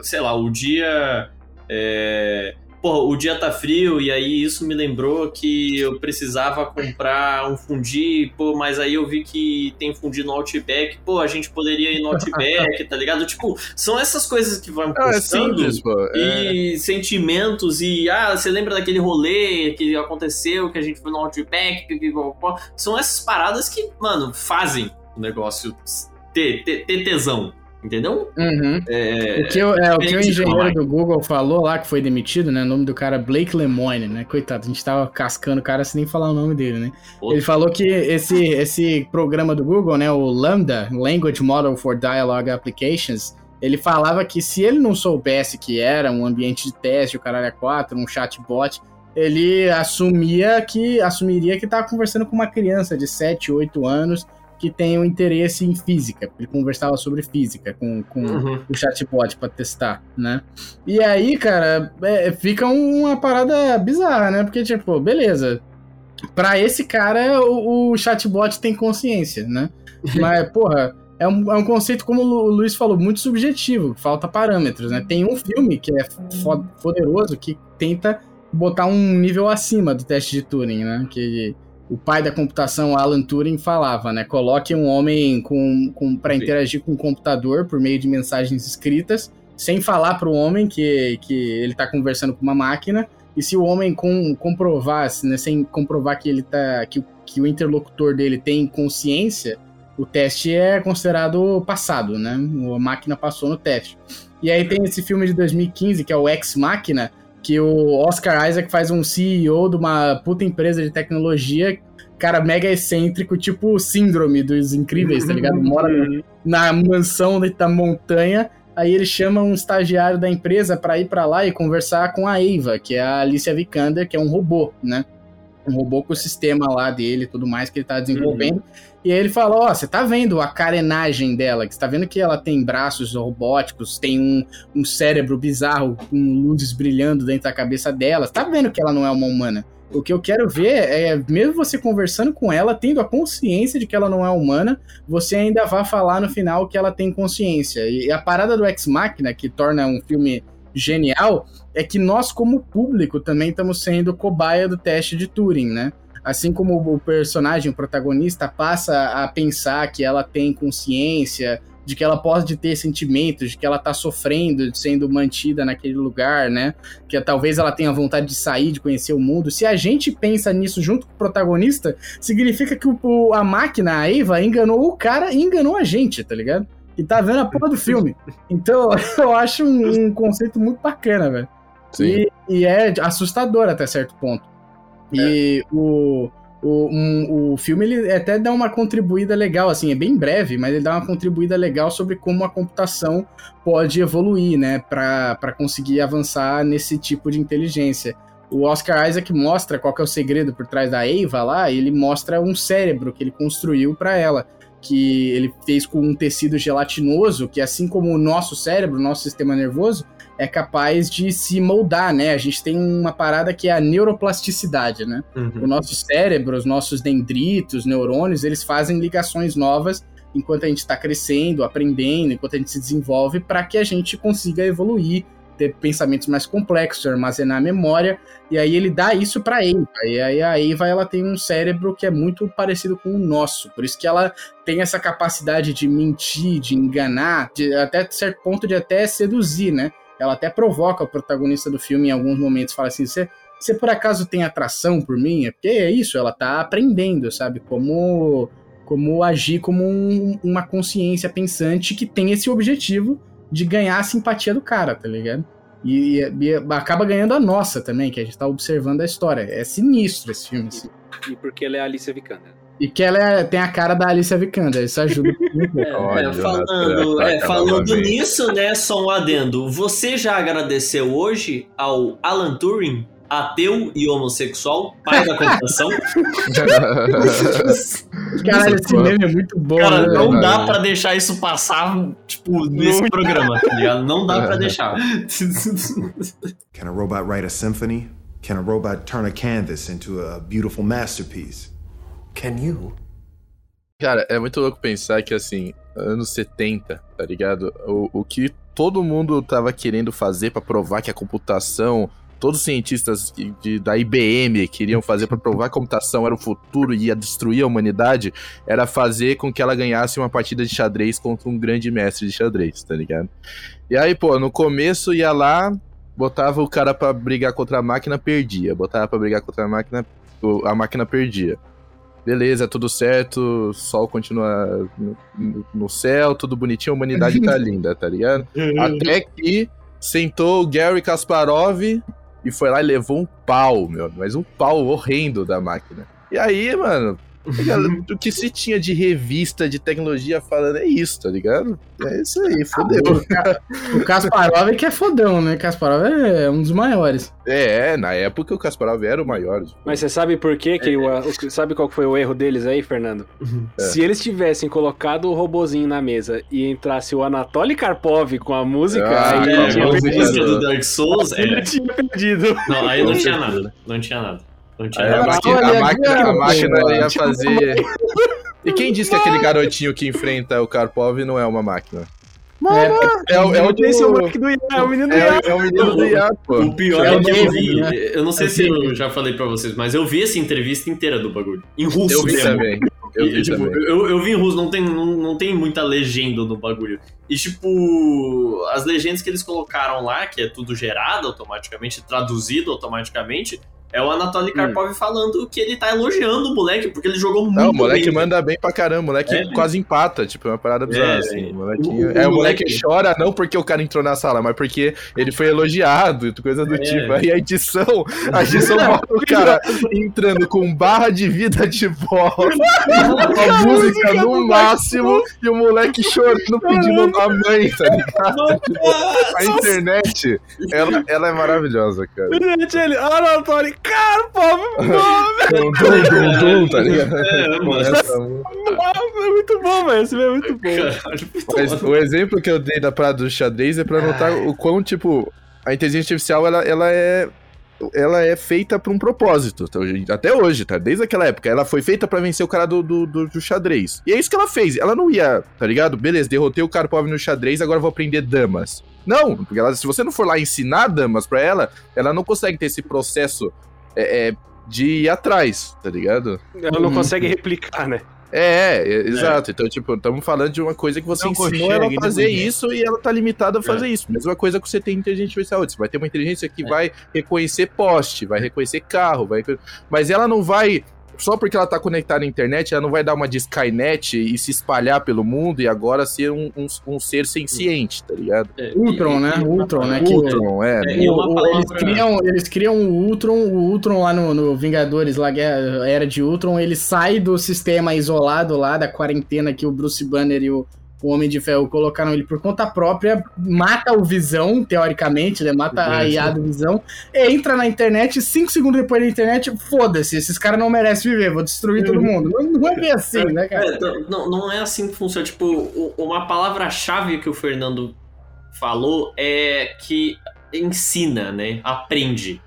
Sei lá, o dia. É, porra, o dia tá frio e aí isso me lembrou que eu precisava comprar um fundi, pô, mas aí eu vi que tem fundi no Outback, pô, a gente poderia ir no Outback, tá ligado? Tipo, são essas coisas que vão Ah, é simples, pô. É, e sentimentos e ah, você lembra daquele rolê que aconteceu, que a gente foi no Outback, são essas paradas que, mano, fazem o negócio ter, ter, ter tesão, entendeu? Uhum. É, O que, o- é, o, que o engenheiro do Google falou lá, que foi demitido, né? O nome do cara é Blake Lemoine, né? Coitado, a gente tava cascando o cara sem nem falar o nome dele, né? Ele falou que esse, esse programa do Google, né? O Lambda, Language Model for Dialogue Applications, ele falava que se ele não soubesse que era um ambiente de teste, o caralho é 4, um chatbot, ele assumia que assumiria que estava conversando com uma criança de 7, 8 anos que tem um interesse em física. Ele conversava sobre física com, com Uhum. o chatbot pra testar, né? E aí, cara, é, fica uma parada bizarra, né? Porque, tipo, beleza. Pra esse cara, o, o chatbot tem consciência, né? Mas, porra, é um, é um conceito, como o Luiz falou, muito subjetivo, falta parâmetros, né? Tem um filme que é fo- poderoso que tenta botar um nível acima do teste de Turing, né? Que o pai da computação, Alan Turing, falava, né? Coloque um homem com, com, para interagir com o computador por meio de mensagens escritas, sem falar para o homem que, que ele está conversando com uma máquina, e se o homem com, comprovar, né, sem comprovar que ele tá. Que, o- que o interlocutor dele tem consciência, o teste é considerado passado, né? A máquina passou no teste. E aí tem esse filme de 2015, que é o Ex Machina, que o Oscar Isaac faz um CEO de uma puta empresa de tecnologia, cara mega excêntrico, tipo o síndrome dos incríveis, tá ligado? Mora na mansão da montanha, aí ele chama um estagiário da empresa pra ir pra lá e conversar com a Eva, que é a Alicia Vikander, que é um robô, né? Um robô com o sistema lá dele e tudo mais que ele tá desenvolvendo. E aí ele fala, ó, você tá vendo a carenagem dela, que você tá vendo que ela tem braços robóticos, tem um, um cérebro bizarro com luzes brilhando dentro da cabeça dela. Você tá vendo que ela não é uma humana. O que eu quero ver é, mesmo você conversando com ela, tendo a consciência de que ela não é humana, você ainda vai falar no final que ela tem consciência. E a parada do Ex Machina, que torna um filme genial, é que nós, como público, também estamos sendo cobaia do teste de Turing, né? Assim como o personagem, o protagonista, passa a pensar que ela tem consciência, de que ela pode ter sentimentos, de que ela tá sofrendo, sendo mantida naquele lugar, né? Que talvez ela tenha vontade de sair, de conhecer o mundo. Se a gente pensa nisso junto com o protagonista, significa que o- a máquina, a Eva, enganou o cara e enganou a gente, tá ligado? E tá vendo a porra do filme. Então, eu acho um, um conceito muito bacana, velho. E, e é assustador até certo ponto. E o, o, um- o filme ele até dá uma contribuída legal, assim, é bem breve, mas ele dá uma contribuída legal sobre como a computação pode evoluir, né, para conseguir avançar nesse tipo de inteligência. O Oscar Isaac mostra qual é o segredo por trás da Eva lá, ele mostra um cérebro que ele construiu para ela, que ele fez com um tecido gelatinoso, que assim como o nosso cérebro, o nosso sistema nervoso, é capaz de se moldar, né? A gente tem uma parada que é a neuroplasticidade, né? Uhum. O nosso cérebro, os nossos dendritos, neurônios, eles fazem ligações novas enquanto a gente está crescendo, aprendendo, enquanto a gente se desenvolve, para que a gente consiga evoluir, ter pensamentos mais complexos, armazenar memória. E aí ele dá isso para a Eva. E aí a Eva ela tem um cérebro que é muito parecido com o nosso. Por isso que ela tem essa capacidade de mentir, de enganar, de até certo ponto de até seduzir, né? Ela até provoca o protagonista do filme em alguns momentos, fala assim: você você por acaso tem atração por mim? É porque é isso, ela tá aprendendo, sabe? Como, como agir como um- uma consciência pensante que tem esse objetivo de ganhar a simpatia do cara, tá ligado? E, e- e acaba ganhando a nossa também, que a gente tá observando a história. É sinistro esse filme. assim. E porque ela é a Alicia Vikander. E que ela é- tem a cara da Alicia Vikander, isso ajuda muito. É, Olha, é, falando, Jonathan, é, falando nisso, né, só um adendo. Você já agradeceu hoje ao Alan Turing, ateu e homossexual, pai da computação? Caralho, esse meme é muito bom, Cara, né? não dá pra deixar isso passar, tipo, nesse Não programa, tá ligado? Não dá pra deixar. Can a robot write a symphony? Can a robot turn a canvas into a beautiful masterpiece? Can you? Cara, é muito louco pensar que, assim, anos 70, tá ligado? O, o que todo mundo tava querendo fazer pra provar que a computação. Todos os cientistas de- da IBM queriam fazer pra provar que a computação era o futuro e ia destruir a humanidade, era fazer com que ela ganhasse uma partida de xadrez contra um grande mestre de xadrez, tá ligado? E aí, pô, no começo ia lá, botava o cara pra brigar contra a máquina, perdia. Botava pra brigar contra a máquina, a máquina perdia beleza, tudo certo, sol continua no, no- no céu, tudo bonitinho, a humanidade tá linda, tá ligado? Até que sentou o Gary Kasparov e foi lá e levou um pau, meu, mas um pau horrendo da máquina. E aí, mano, o que se tinha de revista de tecnologia falando é isso, tá ligado? É isso aí, fodeu. O Kasparov é que é fodão, né? Kasparov é um dos maiores. É, na época o Kasparov era o maior. Mas você sabe por quê que o, o- sabe qual foi o erro deles aí, Fernando? É. Se eles tivessem colocado o robozinho na mesa e entrasse o Anatoly Karpov com a música, Ah, aí É, a ele tinha a música perdido. música do Dark Souls, Ele é. tinha perdido. Não, aí não tinha nada, não tinha nada. Aí a, máquina, a Olha, máquina, a Gary, máquina pô, ia fazer. E quem disse que aquele garotinho que enfrenta o Karpov não é uma máquina? É, É, o- é o do... Esse é o moleque do Ian, é o menino do. É, o- é o menino do Iá, pô. O pior É é o que eu vi. né? Eu não sei É se eu David. já falei pra vocês, mas eu vi essa entrevista inteira do bagulho. Em russo Eu vi mesmo. também. Eu E, vi tipo, também. eu, eu vi em russo, não tem, não, não tem muita legenda no bagulho. E, tipo, as legendas que eles colocaram lá, que é tudo gerado automaticamente, traduzido automaticamente, é o Anatoly Karpov falando que ele tá elogiando o moleque, porque ele jogou muito Não, o moleque bem. manda bem pra caramba, o moleque É. quase empata, tipo, é uma parada bizarra, É, assim. é. O molequinho... O- o é, o moleque moleque- chora não porque o cara entrou na sala, mas porque ele foi elogiado, coisa do É. tipo. Aí a edição, a edição mostra o cara entrando com barra de vida de bola, a música no máximo, e o moleque chorando pedindo a mãe, tá ligado? Tipo, a internet, ela, ela é maravilhosa, cara. Gente, ele, Anatoly Karpov, nome! Dum, dum, dum, dum, tá ligado? É, mano. Essa música. É muito bom, velho. Esse é muito bom. Mas o exemplo que eu dei da parada do xadrez é pra notar o quão, tipo, a inteligência artificial, ela, ela é. Ela é feita pra um propósito, tá? até hoje, tá? Desde aquela época. Ela foi feita pra vencer o cara do, do, do- do xadrez. E é isso que ela fez. Ela não ia, tá ligado? Beleza, derrotei o Karpov no xadrez, agora eu vou aprender damas. Não, porque ela, se você não for lá ensinar damas pra ela, ela não consegue ter esse processo é, é, de ir atrás, tá ligado? Ela não consegue replicar, né? É, é, exato. Então, tipo, estamos falando de uma coisa que você Não ensinou ela a fazer isso e ela tá limitada a fazer isso. Mesma coisa que você tem inteligência artificial. Você vai ter uma inteligência que vai reconhecer poste, vai reconhecer carro, vai... mas ela não vai. Só porque ela tá conectada à internet, ela não vai dar uma de Skynet e se espalhar pelo mundo e agora ser um, um, um ser senciente, tá ligado? É, Ultron, e- né? e- Ultron, né? Ultron, é. É, O- o- palavra- eles, criam, eles criam o Ultron, o Ultron lá no, no Vingadores, lá, Era de Ultron, ele sai do sistema isolado lá, da quarentena que o Bruce Banner e o, o Homem de Ferro colocaram ele por conta própria, mata o Visão, teoricamente, né? Mata a IA do Visão, entra na internet, cinco segundos depois da internet, foda-se, esses caras não merecem viver, vou destruir todo mundo. Não, não é bem assim, né, cara? É, não- não, não é assim que funciona. Tipo, uma palavra-chave que o Fernando falou é que ensina, né? Aprende.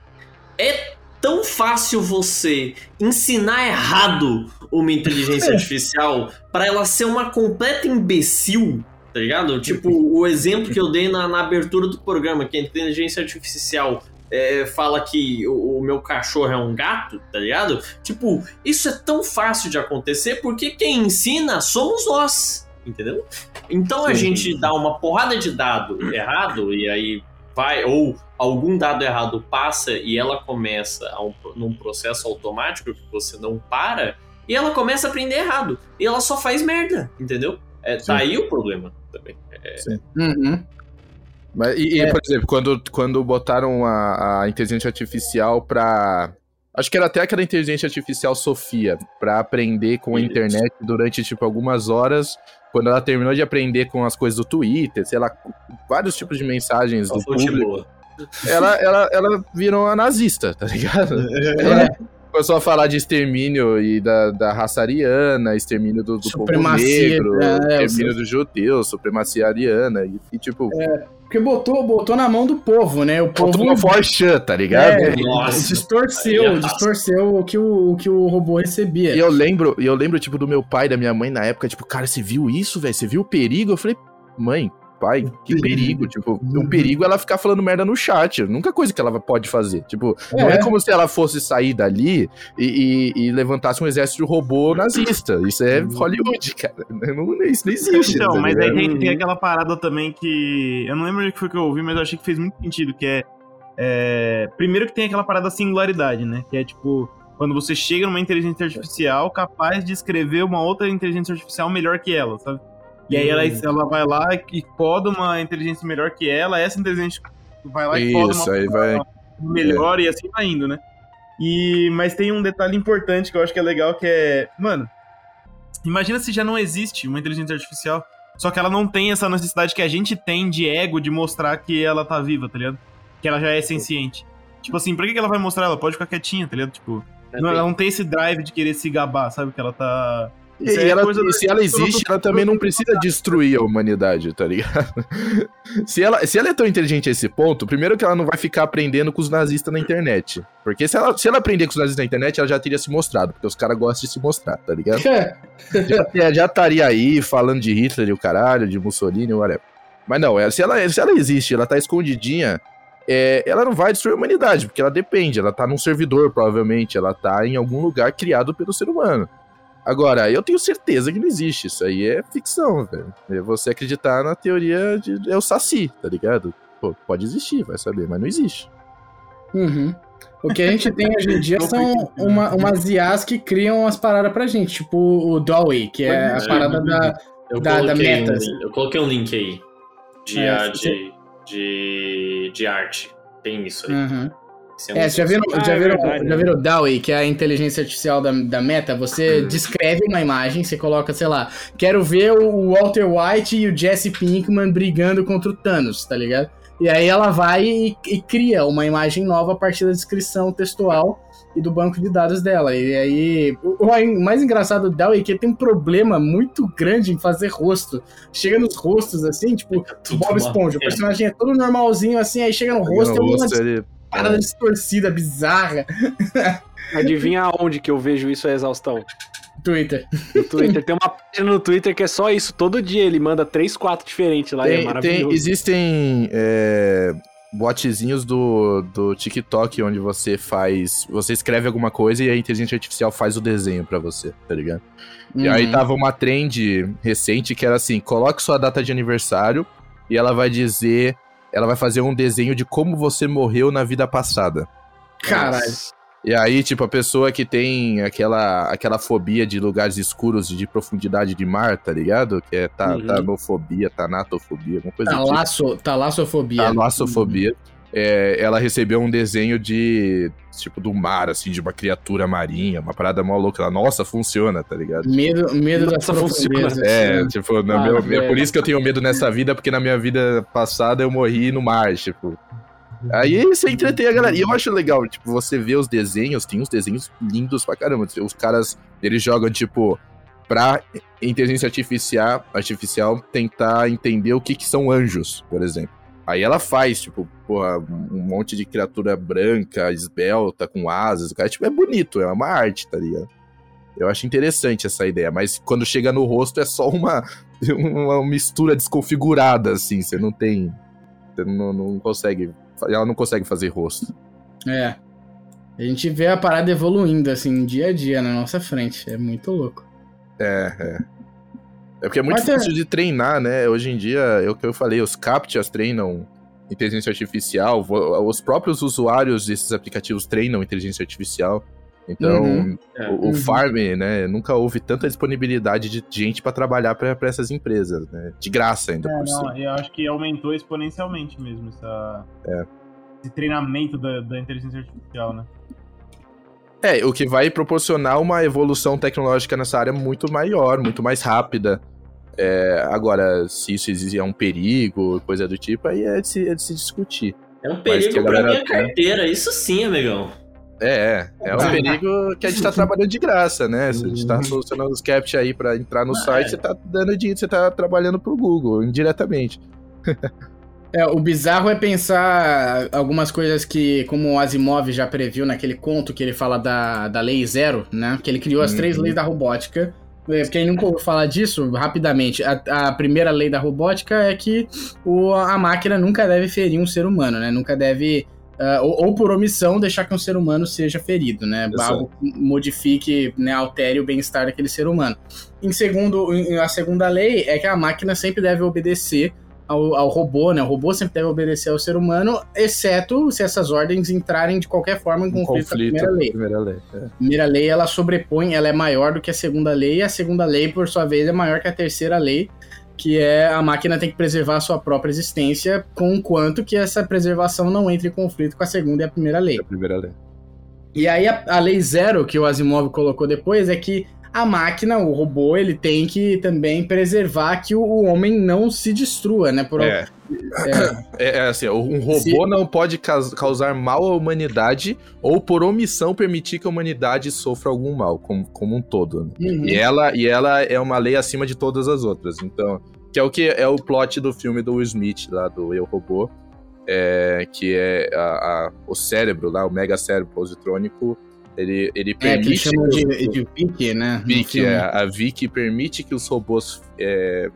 É tão fácil você ensinar errado uma inteligência artificial para ela ser uma completa imbecil, tá ligado? Tipo, o exemplo que eu dei na, na abertura do programa, que a inteligência artificial é, fala que o, o meu cachorro é um gato, tá ligado? Tipo, isso é tão fácil de acontecer porque quem ensina somos nós, entendeu? Então a Sim. gente dá uma porrada de dado errado e aí vai, ou algum dado errado passa e ela começa a um, num processo automático que você não para e ela começa a aprender errado. E ela só faz merda, entendeu? É, tá aí o problema também. Uhum. Mas, e, e, É. por exemplo, quando, quando botaram a, a inteligência artificial pra. Acho que era até aquela inteligência artificial Sofia, pra aprender com a internet durante, tipo, algumas horas. Quando ela terminou de aprender com as coisas do Twitter, sei lá, vários tipos de mensagens Só do fonte público, boa. Ela, ela, ela virou uma nazista, tá ligado? Ela começou a falar de extermínio e da, da raça ariana, extermínio do, do povo negro, é, extermínio dos judeus, supremacia ariana, e, e, tipo, Porque botou, botou na mão do povo, né? O povo Faltou uma forchan, tá ligado? É, Nossa. distorceu, distorceu o que o, o que o robô recebia. E eu lembro, e eu lembro, tipo, do meu pai, da minha mãe na época, tipo, cara, você viu isso, velho? Você viu o perigo? Eu falei, mãe, pai, que perigo. tipo, um perigo é ela ficar falando merda no chat. Nunca coisa que ela pode fazer. Tipo, não é É. como se ela fosse sair dali e, e- e levantasse um exército de robô nazista. Isso é Hollywood, cara. Não, isso não existe. Então, mas aí tem, tem aquela parada também que. Eu não lembro o que foi que eu ouvi, mas eu achei que fez muito sentido, que é. é, primeiro que tem aquela parada singularidade, né? Que é tipo. Quando você chega numa inteligência artificial capaz de escrever uma outra inteligência artificial melhor que ela, sabe? E aí ela, ela vai lá e coda uma inteligência melhor que ela, essa inteligência vai lá e coda Isso, uma aí vai. melhor e assim vai indo, né? E, mas tem um detalhe importante que eu acho que é legal, que é... Mano, imagina se já não existe uma inteligência artificial, só que ela não tem essa necessidade que a gente tem de ego de mostrar que ela tá viva, tá ligado? Que ela já é senciente. Tipo assim, pra que que ela vai mostrar? Ela pode ficar quietinha, tá ligado? Tipo, não- ela não tem esse drive de querer se gabar, sabe? Que ela tá... E, é ela- e se ela existe, ela também não precisa destruir a humanidade, tá ligado? Se ela, se ela é tão inteligente a esse ponto, primeiro que ela não vai ficar aprendendo com os nazistas na internet. Porque se ela, se ela aprender com os nazistas na internet, ela já teria se mostrado, porque os caras gostam de se mostrar, tá ligado? já, já estaria aí falando de Hitler e o caralho, de Mussolini, whatever. Mas não, se, ela, se ela existe, ela tá escondidinha, é, ela não vai destruir a humanidade, porque ela depende, ela tá num servidor, provavelmente, ela tá em algum lugar criado pelo ser humano. Agora, eu tenho certeza que não existe, isso aí é ficção, velho. É você acreditar na teoria de é o Saci, tá ligado? Pô, pode existir, vai saber, mas não existe. Uhum. O que a gente tem hoje em dia são uma, umas IAs que criam as paradas pra gente, tipo o Dolly, que é a ser, parada da. Eu, Da- da coloquei Meta, um, assim. eu coloquei um link aí de, É, de, de, de arte. Tem isso aí. Uhum. É, um vocês já viram, Ah, já é viram, verdade, já né? viram o DAWI, que é a inteligência artificial da, da Meta? Você descreve uma imagem, você coloca, sei lá, quero ver o Walter White e o Jesse Pinkman brigando contra o Thanos, tá ligado? E aí ela vai e, e cria uma imagem nova a partir da descrição textual e do banco de dados dela. E aí, o, o mais engraçado do DAWI é que ele tem um problema muito grande em fazer rosto. Chega nos rostos, assim, tipo, Tudo Bob Esponja, o personagem é todo normalzinho, assim, aí chega no rosto, é No uma ele- parada distorcida, bizarra. Adivinha aonde que eu vejo isso a exaustão? Twitter. No Twitter. Tem uma página no Twitter que é só isso. Todo dia ele manda três, quatro diferentes lá e é Tem, tem- maravilhoso. existem é, botzinhos do, do TikTok onde você faz. Você escreve alguma coisa e a inteligência artificial faz o desenho pra você, tá ligado? E aí Uhum. tava uma trend recente que era assim: coloque sua data de aniversário e ela vai dizer. Ela vai fazer um desenho de como você morreu na vida passada. Caralho. E aí, tipo, a pessoa que tem aquela, aquela fobia de lugares escuros e de profundidade de mar, tá ligado? Que é ta, Uhum. tanofobia, tanatofobia, alguma coisa do tipo. Talasso, talassofobia. Talassofobia. É, ela recebeu um desenho de, tipo, do mar, assim, de uma criatura marinha, uma parada mó louca. Ela, nossa, funciona, tá ligado? Medo, medo Nossa, funciona. É, tipo, no Ah, meu- é velho. por isso que eu tenho medo nessa vida, porque na minha vida passada eu morri no mar, tipo. Aí você entretém a galera. E eu acho legal, tipo, você vê os desenhos, tem uns desenhos lindos pra caramba. Os caras, eles jogam, tipo, pra inteligência artificial, artificial tentar entender o que, que são anjos, por exemplo. Aí ela faz, tipo, porra, um monte de criatura branca, esbelta, com asas. O cara, tipo, é bonito, é uma arte, tá ligado? Eu acho interessante essa ideia, mas quando chega no rosto é só uma, uma mistura desconfigurada, assim. Você não tem. Você não, não consegue. Ela não consegue fazer rosto. É. A gente vê a parada evoluindo, assim, dia a dia na nossa frente. É muito louco. É, é. É porque é muito Mas é- difícil de treinar, né? Hoje em dia, é o que eu falei, os CAPTCHAs treinam inteligência artificial, os próprios usuários desses aplicativos treinam inteligência artificial. Então, Uhum. É. o, o Uhum. Farm, né, nunca houve tanta disponibilidade de gente pra trabalhar pra essas empresas, né? De graça ainda É, por não, eu acho que aumentou exponencialmente mesmo essa, É. esse treinamento da, da inteligência artificial, né? É, o que vai proporcionar uma evolução tecnológica nessa área muito maior, muito mais rápida. É, agora, se isso existe, é um perigo, coisa do tipo, aí é de se, é de se discutir. É um perigo pra galera minha tem. carteira, isso sim, amigão. É, é, é um perigo que a gente tá trabalhando de graça, né? Se a gente tá solucionando os captcha aí pra entrar no Ah, site, é. você tá dando dinheiro, você tá trabalhando pro Google, indiretamente. É, o bizarro é pensar algumas coisas que, como o Asimov já previu naquele conto que ele fala da, da Lei Zero, né? Que ele criou as três Uhum. leis da robótica. É, Quem nunca ouviu falar disso, rapidamente, a, a primeira lei da robótica é que o, a máquina nunca deve ferir um ser humano, né? Nunca deve, ah, ou, ou por omissão, deixar que um ser humano seja ferido, né? Exato. Algo que modifique, né, altere o bem-estar daquele ser humano. Em segundo, a segunda lei é que a máquina sempre deve obedecer ao, ao robô, né? O robô sempre deve obedecer ao ser humano, exceto se essas ordens entrarem de qualquer forma em Um conflito, com a primeira lei. Primeira lei. é. A primeira lei, ela sobrepõe, ela é maior do que a segunda lei, e a segunda lei, por sua vez, é maior que a terceira lei, que é a máquina tem que preservar a sua própria existência, com quanto que essa preservação não entre em conflito com a segunda e a primeira lei. É a primeira lei. E aí a, a lei zero que o Asimov colocou depois é que a máquina, o robô, ele tem que também preservar que o, homem não se destrua, né? Por, É. é, É, assim, um robô Se- não pode caus- causar mal à humanidade ou por omissão permitir que a humanidade sofra algum mal, como, como um todo. né? uhum. E ela, e ela é uma lei acima de todas as outras. Então, que é o que é o plot do filme do Will Smith, lá do Eu Robô, é, que é a- a- o cérebro lá, o mega cérebro positrônico, ele, ele É, que eles permite. chamam que de, de Vicky, né? no Vic, é, a Vic permite que os robôs é,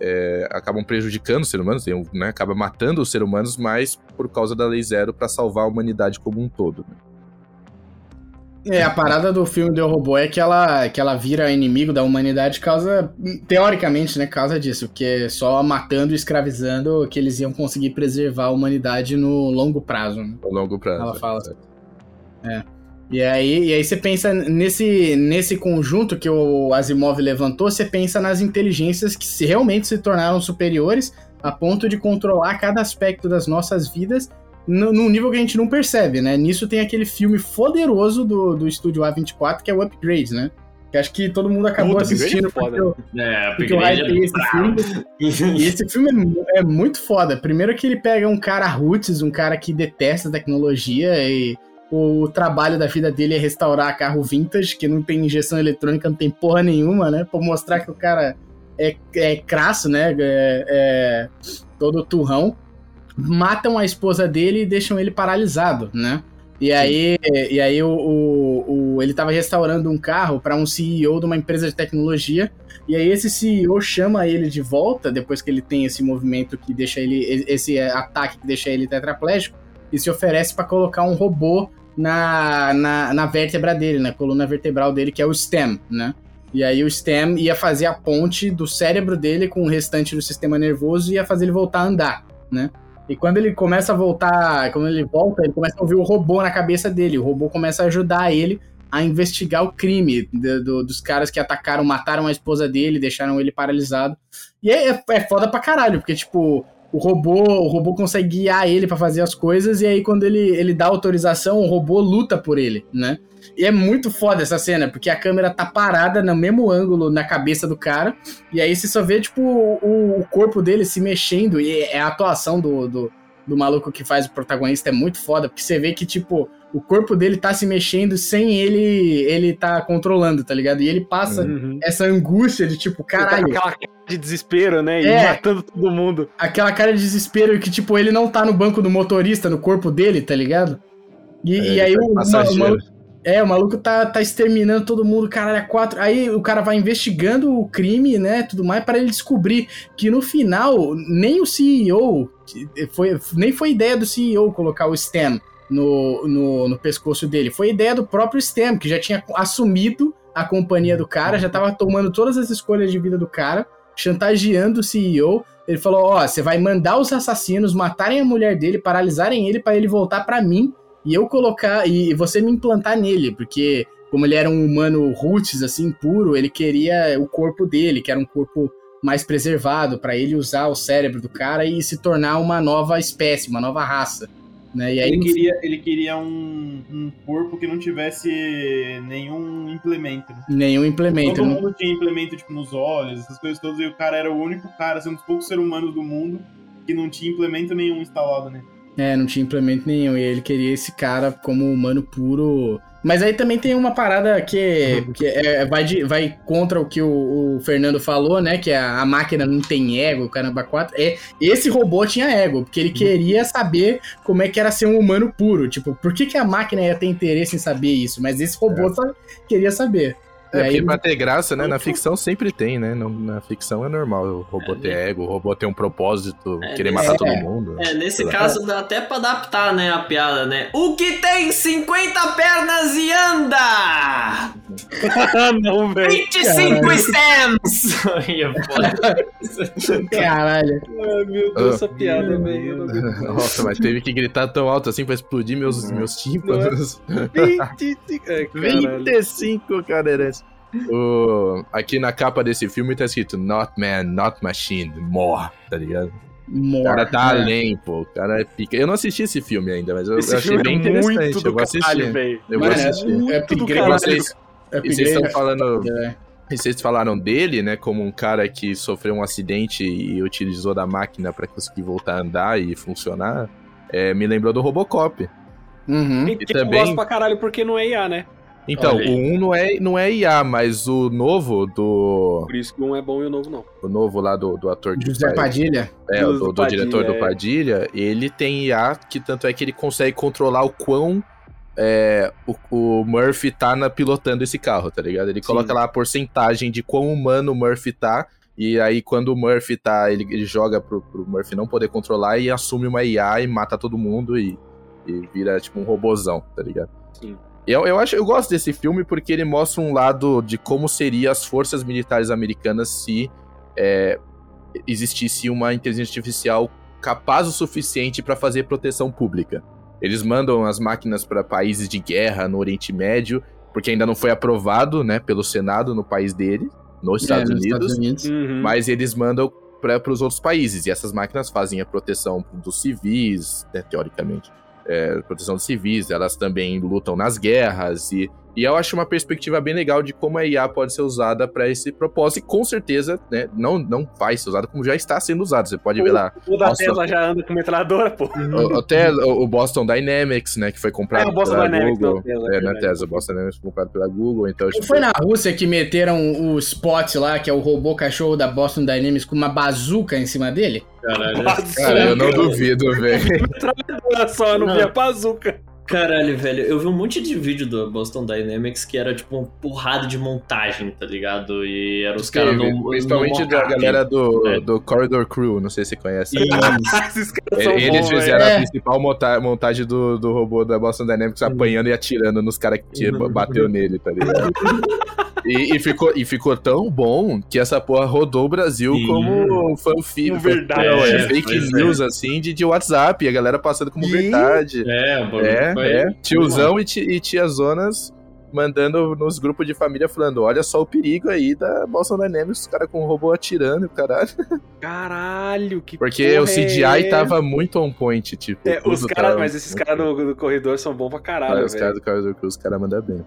é, acabam prejudicando os seres humanos, um- né, acaba matando os seres humanos, mas por causa da lei zero para salvar a humanidade como um todo. né? É, a parada do filme do Robô é que ela, que ela vira inimigo da humanidade causa, teoricamente, né, causa disso, que é só matando e escravizando que eles iam conseguir preservar a humanidade no longo prazo. né? A longo prazo. Ela fala assim. É. E aí, e aí você pensa nesse, nesse conjunto que o Asimov levantou, você pensa nas inteligências que se realmente se tornaram superiores a ponto de controlar cada aspecto das nossas vidas no- num nível que a gente não percebe, né? Nisso tem aquele filme poderoso do, do estúdio A24, que é o Upgrade, né? Que acho que todo mundo acabou Puta, é assistindo foda. porque, eu- É, porque eu hypei esse filme. E esse filme é é, muito foda. Primeiro que ele pega um cara roots, um cara que detesta tecnologia e o trabalho da vida dele é restaurar carro vintage, que não tem injeção eletrônica, não tem porra nenhuma, né? Pra mostrar que o cara é, é crasso, né? É, é todo turrão. Matam a esposa dele e deixam ele paralisado, né? E aí, e aí o, o- o- ele tava restaurando um carro para um CEO de uma empresa de tecnologia e aí esse CEO chama ele de volta, depois que ele tem esse movimento que deixa ele. esse ataque que deixa ele tetraplégico, e se oferece para colocar um robô na, na, na vértebra dele, na coluna vertebral dele, que é o STEM, né? E aí o STEM ia fazer a ponte do cérebro dele com o restante do sistema nervoso e ia fazer ele voltar a andar, né? E quando ele começa a voltar, quando ele volta, ele começa a ouvir o robô na cabeça dele. O robô começa a ajudar ele a investigar o crime do- do- dos caras que atacaram, mataram a esposa dele, deixaram ele paralisado. E é, é, é foda pra caralho, porque, tipo, o robô, o robô consegue guiar ele pra fazer as coisas, e aí quando ele, ele dá autorização, o robô luta por ele, né? E é muito foda essa cena, porque a câmera tá parada no mesmo ângulo na cabeça do cara, e aí você só vê, tipo, o, o corpo dele se mexendo, e é a atuação do, do, do maluco que faz o protagonista é muito foda, porque você vê que, tipo, o corpo dele tá se mexendo sem ele ele tá controlando, tá ligado? E ele passa Uhum. essa angústia de, tipo, caralho, Aquela cara de desespero, né? E É. matando todo mundo. aquela cara de desespero que, tipo, ele não tá no banco do motorista, no corpo dele, tá ligado? E, É, e aí o, tá o passageiro. maluco, é, o maluco tá, tá exterminando todo mundo, caralho, quatro. Aí o cara vai investigando o crime, né, tudo mais, para ele descobrir que no final, nem o CEO, foi, nem foi ideia do CEO colocar o STEM no, no, no pescoço dele, foi ideia do próprio STEM, que já tinha assumido a companhia do cara, já tava tomando todas as escolhas de vida do cara, chantageando o CEO. Ele falou: Ó, você vai mandar os assassinos matarem a mulher dele, paralisarem ele para ele voltar para mim e eu colocar e você me implantar nele, porque como ele era um humano roots assim puro, ele queria o corpo dele, que era um corpo mais preservado para ele usar o cérebro do cara e se tornar uma nova espécie, uma nova raça, né? E aí Ele queria, ele queria um, um corpo que não tivesse nenhum implemento. Né? nenhum implemento, Todo mundo tinha implemento tipo, nos olhos, essas coisas todas, e o cara era o único cara, assim, um dos poucos seres humanos do mundo que não tinha implemento nenhum instalado, né? É, não tinha implemento nenhum. E ele queria esse cara como humano puro. Mas aí também tem uma parada que, que é- vai, de- vai contra o que o, o Fernando falou, né? Que a, a máquina não tem ego, o caramba 4. É, esse robô tinha ego, porque ele queria saber como é que era ser um humano puro. Tipo, por que, que a máquina ia ter interesse em saber isso? Mas esse robô só queria saber. É, E aí pra ter graça, né? Na ficção sempre tem, né? Na ficção é normal o robô ter ego, o robô ter um propósito, É, querer matar é. todo mundo. É, nesse Sei lá. caso dá até pra adaptar, né, a piada, né? O que tem 50 pernas e anda! Ah, não, velho. 25 stems! Aí é. Caralho. Ai, meu Deus, essa piada, velho. aguento. Nossa, mas teve que gritar tão alto assim pra explodir meus, meus tímpanos. 25. É, caralho. 25 cadeirantes. O... Aqui na capa desse filme tá escrito Not man, not machine, more, tá ligado? O cara tá É. além, pô. O cara é pica. Eu não assisti esse filme ainda, mas eu, Esse eu achei filme bem é interessante. muito eu vou assistir. caralho, velho. Eu vou Mano, assistir. é Muito do caralho. Vocês, E vocês estão falando. É. E vocês falaram dele, né, como um cara que sofreu um acidente e utilizou da máquina pra conseguir voltar a andar e funcionar. É, me lembrou do Robocop. Uhum. E que também- eu gosto pra caralho porque não é IA, né? Então, o 1 não é, não é IA, mas o novo do. Por isso que um é bom e o novo não. O novo lá do, do ator que José Padilha. É, o Do- do, do do diretor Padilha, do é. Padilha, ele tem IA, que tanto é que ele consegue controlar o quão é, o, o Murphy tá na, pilotando esse carro, tá ligado? Ele coloca lá a porcentagem de quão humano o Murphy tá, e aí quando o Murphy tá, ele, ele joga pro, pro Murphy não poder controlar e assume uma IA e mata todo mundo e, e vira tipo um robozão, tá ligado? Sim. Eu, eu, acho, eu gosto desse filme porque ele mostra um lado de como seriam as forças militares americanas se é, existisse uma inteligência artificial capaz o suficiente para fazer proteção pública. Eles mandam as máquinas para países de guerra no Oriente Médio, porque ainda não foi aprovado, né, pelo Senado no país dele, nos Estados É, nos Unidos, Estados Unidos. Uhum. mas eles mandam para os outros países e essas máquinas fazem a proteção dos civis, né, teoricamente, é, proteção dos civis. Elas também lutam nas guerras e e eu acho uma perspectiva bem legal de como a IA pode ser usada para esse propósito e com certeza, né, não não vai ser usada como já está sendo usado. Você pode ver lá O da Nossa. Tesla já anda com metralhadora, pô. o- até o o Boston Dynamics, né, que foi comprado É, o Boston pela Dynamics, Google. não, é, na verdade. Tesla, o Boston Dynamics foi comprado pela Google, então Não tipo, foi na Rússia que meteram o Spot lá, que é o robô cachorro da Boston Dynamics, com uma bazuca em cima dele? Caralho. Cara, eu não duvido, velho. Metralhadora só, não, Não. via bazuca. Caralho, velho, eu vi um monte de vídeo do Boston Dynamics que era tipo uma porrada de montagem, tá ligado? E eram os caras no. Principalmente da galera do, É. do Corridor Crew, não sei se você conhece. E- Esses caras são Eles bons, fizeram velho. a É. principal monta- montagem do, do robô da Boston Dynamics apanhando e atirando nos caras que Uhum. bateu nele, tá ligado? E, e ficou, e ficou tão bom que essa porra rodou o Brasil Sim. como fanfic, Verdade. é, É, fake news, assim, de, de WhatsApp, e a galera passando como verdade. É, É, é. Tiozão e, e tiazonas mandando nos grupos de família falando: olha só o perigo aí da Boston Dynamics, os caras com o robô atirando, e o caralho. Caralho, que Porque porra o CGI é? tava muito on point, tipo. É, os caras, tava mas esses caras bom. do, do corredor são bons pra caralho, Ah, os velho. caras do Corridor Crew, os caras mandam bem.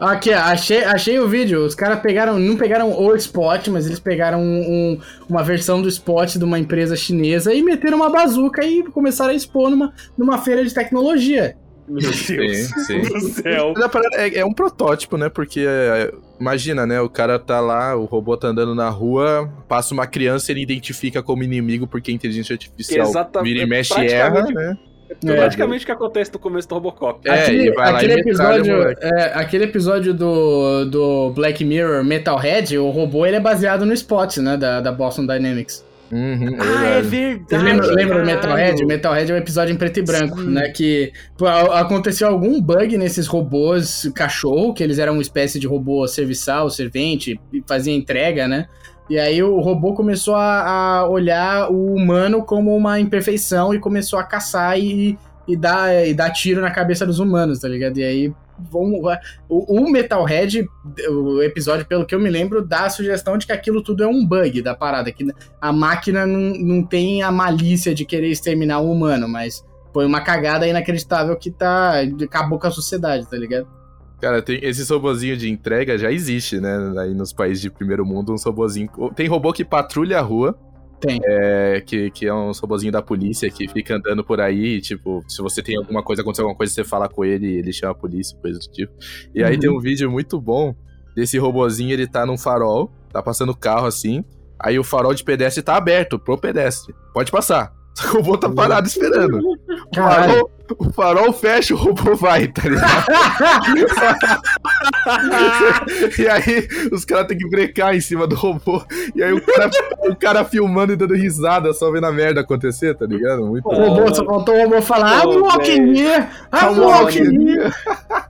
Aqui, achei, achei o vídeo. Os caras pegaram, não pegaram o Spot, mas eles pegaram um- um- uma versão do Spot de uma empresa chinesa e meteram uma bazuca e começaram a expor numa, numa feira de tecnologia. Meu Deus Sim, sim. do céu. É, é um protótipo, né? Porque é, imagina, né? O cara tá lá, o robô tá andando na rua, passa uma criança, ele identifica como inimigo porque a inteligência artificial Exatamente, vira e mexe e erra, praticamente- né? É praticamente o que acontece no começo do Robocop. É, aquele vai lá aquele e episódio, é, aquele episódio do, do Black Mirror Metalhead, o robô ele é baseado no Spot, né? Da, da Boston Dynamics. Uhum, Ah, é verdade. lembram, lembram do. Metalhead? O Metalhead é um episódio em preto e branco, Sim. né? Que pô, aconteceu algum bug nesses robôs cachorro, que eles eram uma espécie de robô serviçal, servente, e fazia entrega, né? E aí o robô começou a, a olhar o humano como uma imperfeição e começou a caçar e, e, dar, e dar tiro na cabeça dos humanos, tá ligado? E aí vai- o, o Metalhead, o episódio, pelo que eu me lembro, dá a sugestão de que aquilo tudo é um bug da parada, que a máquina não, não tem a malícia de querer exterminar o humano, mas foi uma cagada inacreditável que tá. acabou com a sociedade, tá ligado? Cara, tem esse robozinho de entrega já existe, né? Aí nos países de primeiro mundo, uns robozinho. Tem robô que patrulha a rua. Tem. É, que, que é uns robozinho da polícia que fica andando por aí, tipo, se você tem alguma coisa, acontecer alguma coisa, você fala com ele, ele chama a polícia, coisa do tipo. E aí Uhum. tem um vídeo muito bom desse robozinho, ele tá num farol, tá passando carro assim, aí o farol de pedestre tá aberto pro pedestre. Pode passar. Só que o robô tá parado esperando. O Caralho. farol, o farol fecha, o robô vai, tá ligado? e aí os caras têm que brecar em cima do robô. E aí o cara, o cara filmando e dando risada, só vendo a merda acontecer, tá ligado? Muito O robô, só faltou o robô falar, I'm walking velho. here, I'm I'm walking walking here.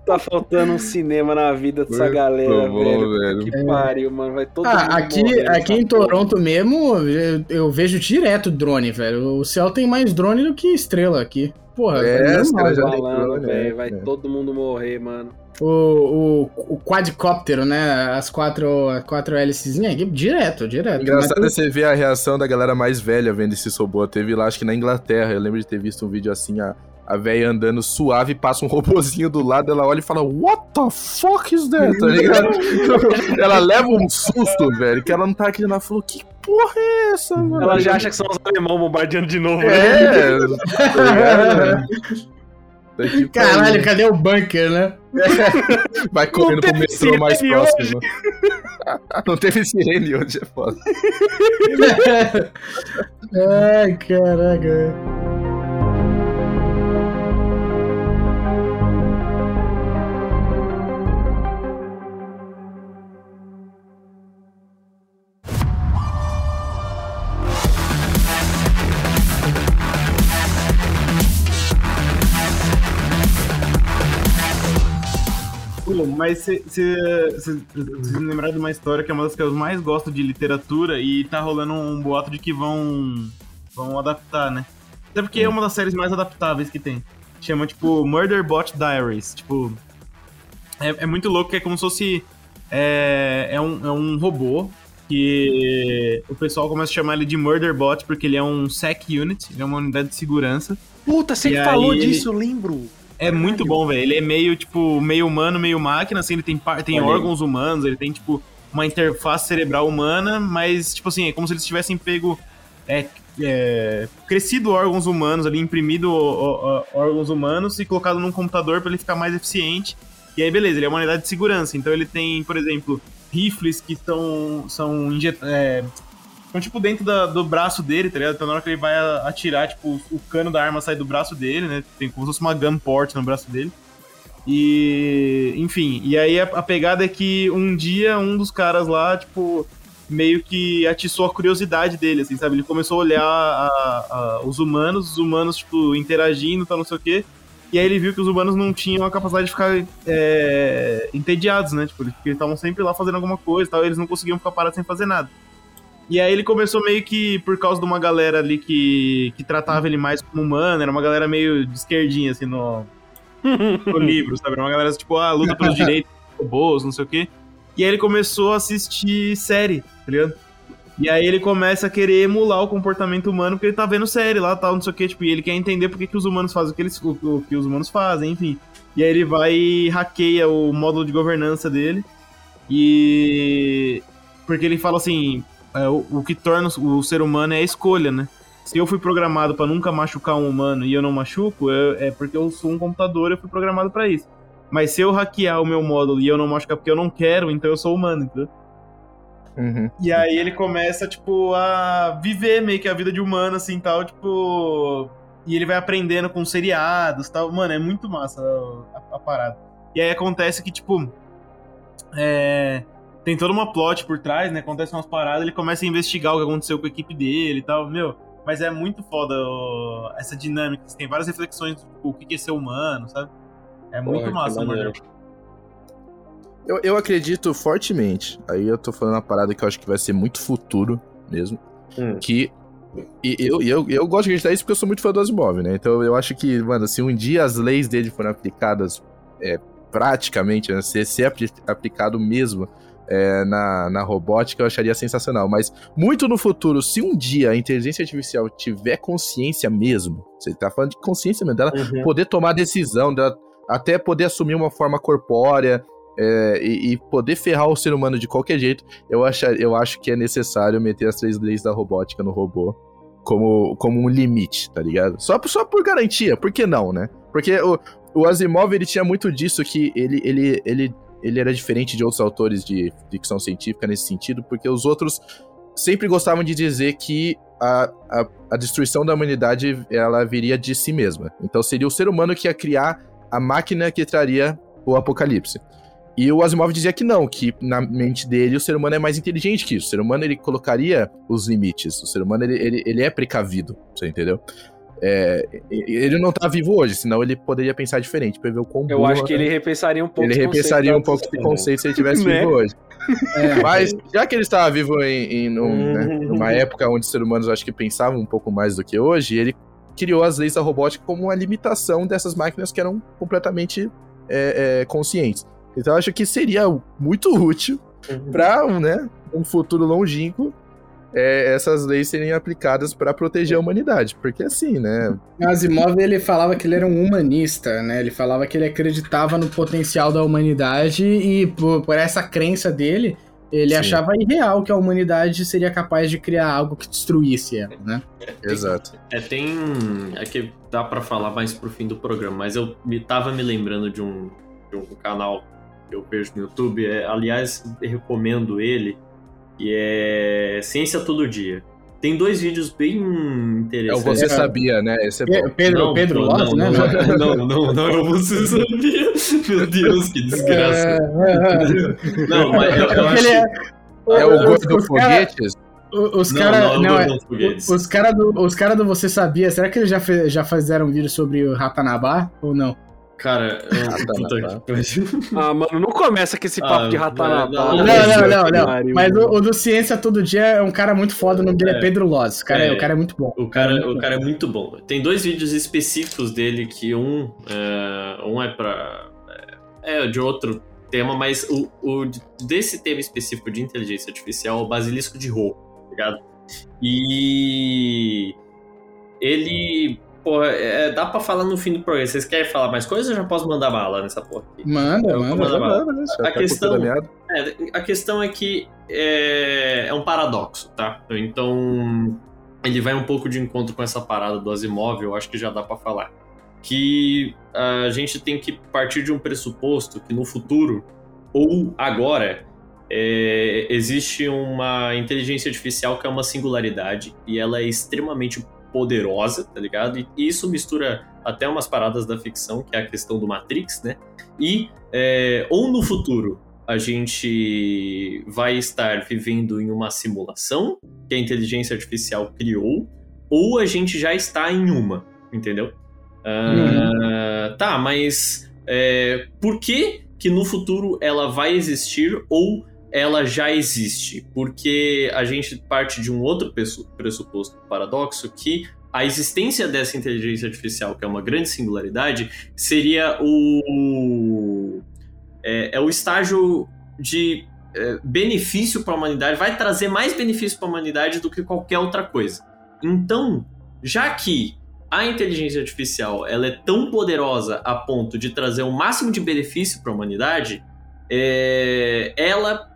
Tá faltando um cinema na vida dessa Muito galera, bom, velho. velho. Que pariu, mano. Vai todo mundo Ah, aqui, morrer aqui em porra. Toronto mesmo, eu, eu vejo direto drone, velho. O céu tem mais drone do que estrela aqui. Porra, É, é os caras já Falando, drone, velho, né? vai É. todo mundo morrer, mano. o, o, o quadcóptero, né? As quatro, quatro hélicezinhas, direto, direto. Engraçado é você ver a reação da galera mais velha vendo esse robô. Teve lá, acho que na Inglaterra, eu lembro de ter visto um vídeo assim, a, a velha andando suave, passa um robozinho do lado, ela olha e fala, What the fuck is that? Tá ligado? ela leva um susto, velho, que ela não tá acreditando. Ela falou, que porra é essa, mano? Ela já acha que são os alemão bombardeando de novo, né? É, tá pra Caralho, ali. cadê o bunker, né? Vai correndo pro metrô mais próximo. Não teve sirene hoje, é foda. Ai, caraca. Pô, mas vocês me lembraram de uma história que é uma das que eu mais gosto de literatura e tá rolando um boato de que vão, vão adaptar, né? Até porque é uma das séries mais adaptáveis que tem. Chama, tipo, Murderbot Diaries. Tipo, é, é muito louco que é como se fosse... É, é, um, é um robô que o pessoal começa a chamar ele de Murderbot porque ele é um SEC Unit, ele é uma unidade de segurança. Puta, você E falou ele- disso, eu lembro. É muito bom, velho. Ele é meio, tipo, meio humano, meio máquina, assim, ele tem, tem órgãos humanos, ele tem, tipo, uma interface cerebral humana, mas, tipo assim, é como se eles tivessem pego. É, é, crescido órgãos humanos ali, imprimido ó, ó, órgãos humanos e colocado num computador pra ele ficar mais eficiente. E aí, beleza, ele é uma unidade de segurança. Então ele tem, por exemplo, rifles que são, são injet- é, Estão, tipo, dentro da- do braço dele, tá ligado? Então, na hora que ele vai atirar, tipo, o cano da arma sai do braço dele, né? Tem como se fosse uma gun port no braço dele. E, enfim, e aí a, a pegada é que um dia um dos caras lá, tipo, meio que atiçou a curiosidade dele, assim, sabe? Ele começou a olhar a- a- os humanos, os humanos, tipo, interagindo, tal, não sei o quê. E aí ele viu que os humanos não tinham a capacidade de ficar é, entediados, né? Tipo, eles estavam sempre lá fazendo alguma coisa tal, e eles não conseguiam ficar parados sem fazer nada. E aí ele começou meio que por causa de uma galera ali que, que tratava ele mais como humano, era uma galera meio de esquerdinha, assim, no, no livro, sabe? Era uma galera tipo, ah, luta pelos direitos robôs, não sei o quê. E aí ele começou a assistir série, tá ligado? E aí ele começa a querer emular o comportamento humano, porque ele tá vendo série lá, tal, não sei o quê, tipo, e ele quer entender por que, que os humanos fazem o que, eles, o, o que os humanos fazem, enfim. E aí ele vai e hackeia o módulo de governança dele. E. Porque ele fala assim: é, o, o que torna o ser humano é a escolha, né? Se eu fui programado pra nunca machucar um humano e eu não machuco, é, é porque eu sou um computador e eu fui programado pra isso. Mas se eu hackear o meu módulo e eu não machucar porque eu não quero, então eu sou humano, entendeu? Uhum. E aí ele começa, tipo, a viver meio que a vida de humano, assim, tal, tipo... E ele vai aprendendo com seriados, tal. Mano, é muito massa a, a parada. E aí acontece que, tipo... É... Tem toda uma plot por trás, né? Acontece umas paradas, ele começa a investigar o que aconteceu com a equipe dele e tal. Meu, mas é muito foda ó, essa dinâmica. Tem várias reflexões, tipo, o que é ser humano, sabe? É muito Porra, massa, mano. Eu, eu acredito fortemente, aí eu tô falando uma parada que eu acho que vai ser muito futuro mesmo, Hum. que... E eu, e eu, eu gosto de acreditar isso porque eu sou muito fã do Asimov, né? Então eu acho que, mano, se um dia as leis dele forem aplicadas é, praticamente, né? ser, ser apli- aplicado mesmo é, na, na robótica, eu acharia sensacional. Mas muito no futuro, se um dia a inteligência artificial tiver consciência mesmo, você tá falando de consciência mesmo, dela Uhum. poder tomar decisão, dela até poder assumir uma forma corpórea é, e, e poder ferrar o ser humano de qualquer jeito, eu acho, eu acho que é necessário meter as três leis da robótica no robô como, como um limite, tá ligado? Só, por- só por garantia, por que não, né? Porque o, o Asimov, ele tinha muito disso que ele, ele, ele, ele era diferente de outros autores de ficção científica nesse sentido, porque os outros sempre gostavam de dizer que a, a, a destruição da humanidade ela viria de si mesma. Então seria o ser humano que ia criar a máquina que traria o apocalipse. E o Asimov dizia que não, que na mente dele o ser humano é mais inteligente que isso. O ser humano ele colocaria os limites. O ser humano ele, ele, ele é precavido, você entendeu? É, ele não tá vivo hoje, senão ele poderia pensar diferente, pra ver o quão Eu acho que é. ele repensaria um pouco Ele esse conceito repensaria um pouco esse né? conceito se ele tivesse Né? vivo hoje. É, Mas, já que ele estava vivo em, em num, né, Uhum. numa época onde os seres humanos acho que pensavam um pouco mais do que hoje, ele criou as leis da robótica como uma limitação dessas máquinas que eram completamente é, é, conscientes. Então eu acho que seria muito útil Uhum. para um, né, um futuro longínquo é, essas leis serem aplicadas pra proteger a humanidade. Porque assim, né? Asimov ele falava que ele era um humanista, né? Ele falava que ele acreditava no potencial da humanidade e por, por essa crença dele, ele Sim. achava irreal que a humanidade seria capaz de criar algo que destruísse ela, né? Exato. É, tem. É que dá pra falar mais pro fim do programa, mas eu me, tava me lembrando de um, de um canal que eu vejo no YouTube. É, aliás, recomendo ele, que é Ciência Todo Dia. Tem dois vídeos bem É o interessantes. Você É. Sabia, né? Esse é bom. Pe- Pedro, Não, Pedro não, né? Não, não, não, não, eu você sabia. Meu Deus, que desgraça. É, Não, mas eu, eu acho. É o gordo cara- foguetes? o- Os Não, caras. não, Não, não, é- não, foguetes. os caras do, os cara do Você Sabia, será que eles já, fe- já fizeram um vídeo sobre o Ratanabá ou não? Cara, eu, Ah, tá, tá. pariu. Ah, mano, não começa com esse papo Ah, de ratanabá. não, Não, não, não, não. Mas o, o do Ciência Todo Dia é um cara muito foda, o nome dele é, É. Pedro Loz. O cara é, É. o cara é muito bom. O cara, o cara é muito bom. Tem dois vídeos específicos dele que um é, um é pra é, é de outro tema, mas o, o desse tema específico de inteligência artificial é o basilisco de tá ligado? E ele pô, é, dá pra falar no fim do programa. Vocês querem falar mais coisas ou eu já posso mandar bala nessa porra aqui? Manda, Eu- manda. Manda bala. Mano, né? A Tá questão-. É, a questão é que é, é um paradoxo, tá? Então, ele vai um pouco de encontro com essa parada do Asimov, eu acho que já dá pra falar. Que a gente tem que partir de um pressuposto que no futuro, ou agora, é, existe uma inteligência artificial que é uma singularidade e ela é extremamente poderosa, tá ligado? E isso mistura até umas paradas da ficção, que é a questão do Matrix, né? E é, ou no futuro a gente vai estar vivendo em uma simulação que a inteligência artificial criou, ou a gente já está em uma, entendeu? Ah, Tá, mas é, por que que no futuro ela vai existir ou ela já existe? Porque a gente parte de um outro pressu- pressuposto paradoxo que a existência dessa inteligência artificial, que é uma grande singularidade, seria o é, é o estágio de é, benefício para a humanidade, vai trazer mais benefício para a humanidade do que qualquer outra coisa. Então, já que a inteligência artificial ela é tão poderosa a ponto de trazer o máximo de benefício para a humanidade, é, ela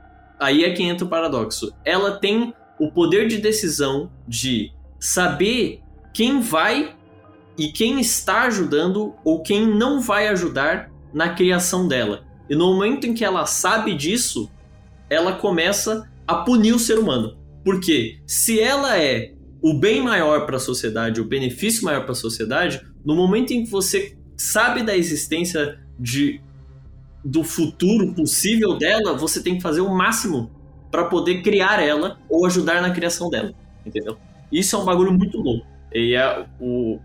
aí é que entra o paradoxo. Ela tem o poder de decisão de saber quem vai e quem está ajudando ou quem não vai ajudar na criação dela. E no momento em que ela sabe disso, ela começa a punir o ser humano. Porque se ela é o bem maior para a sociedade, o benefício maior para a sociedade, no momento em que você sabe da existência de do futuro possível dela, você tem que fazer o máximo para poder criar ela ou ajudar na criação dela, entendeu? Isso é um bagulho muito louco. E é o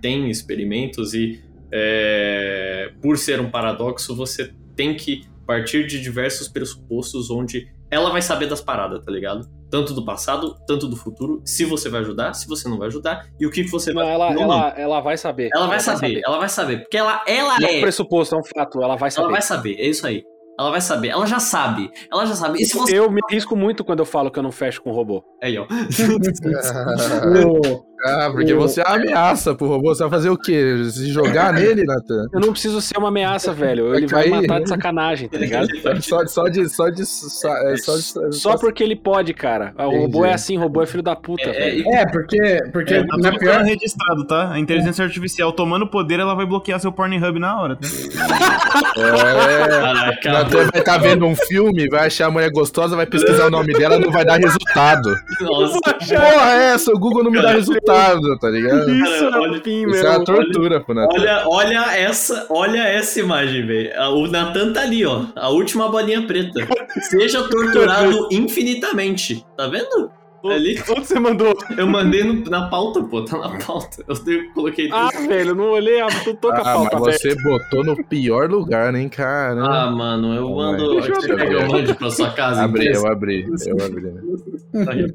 tem experimentos e é, por ser um paradoxo, você tem que partir de diversos pressupostos onde ela vai saber das paradas, tá ligado? Tanto do passado, tanto do futuro, se você vai ajudar, se você não vai ajudar, e o que, que você Não, vai ela, não, ela, ela vai saber. ela vai saber, ela vai saber, porque ela, ela Não é um é, pressuposto, é um fato. Ela vai ela saber. vai saber, é isso aí. Ela vai saber, ela já sabe, ela já sabe. E se você. Eu me arrisco muito quando eu falo que eu não fecho com robô. Aí, ó. Ah, porque O- você é uma ameaça pro robô. Você vai fazer o quê? Se jogar nele, Nathan? Eu não preciso ser uma ameaça, velho. Vai Ele vai cair. matar de sacanagem, tá ligado? Só, só de. Só de. Só, é, só de Só porque ele pode, cara. O robô Entendi. é assim, robô é filho da puta, É, velho. É, porque, porque É, tá na tudo pior. registrado, tá? A inteligência artificial tomando poder, ela vai bloquear seu Pornhub na hora, tá? É. Caraca, Nathan vai estar vendo um filme, vai achar a mulher gostosa, vai pesquisar o nome dela, não vai dar resultado. nossa, Porra, é essa? O Google não me dá resultado, tá ligado? Isso Cara, é olha- o fim, Isso é uma tortura pro Nathan. Olha, olha essa, olha essa imagem, velho. O Natan tá ali, ó. A última bolinha preta. Seja torturado infinitamente. Tá vendo? Ali. Onde você mandou? Eu mandei no- na pauta, pô. Tá na pauta. Eu coloquei. Ah, velho, eu não olhei. ah, tô, tô com a Ah, pauta mas você botou no pior lugar, né, cara? Ah, mano, eu mando. Deixa eu eu abrir. mande pra sua casa? abri, eu abri, eu abri.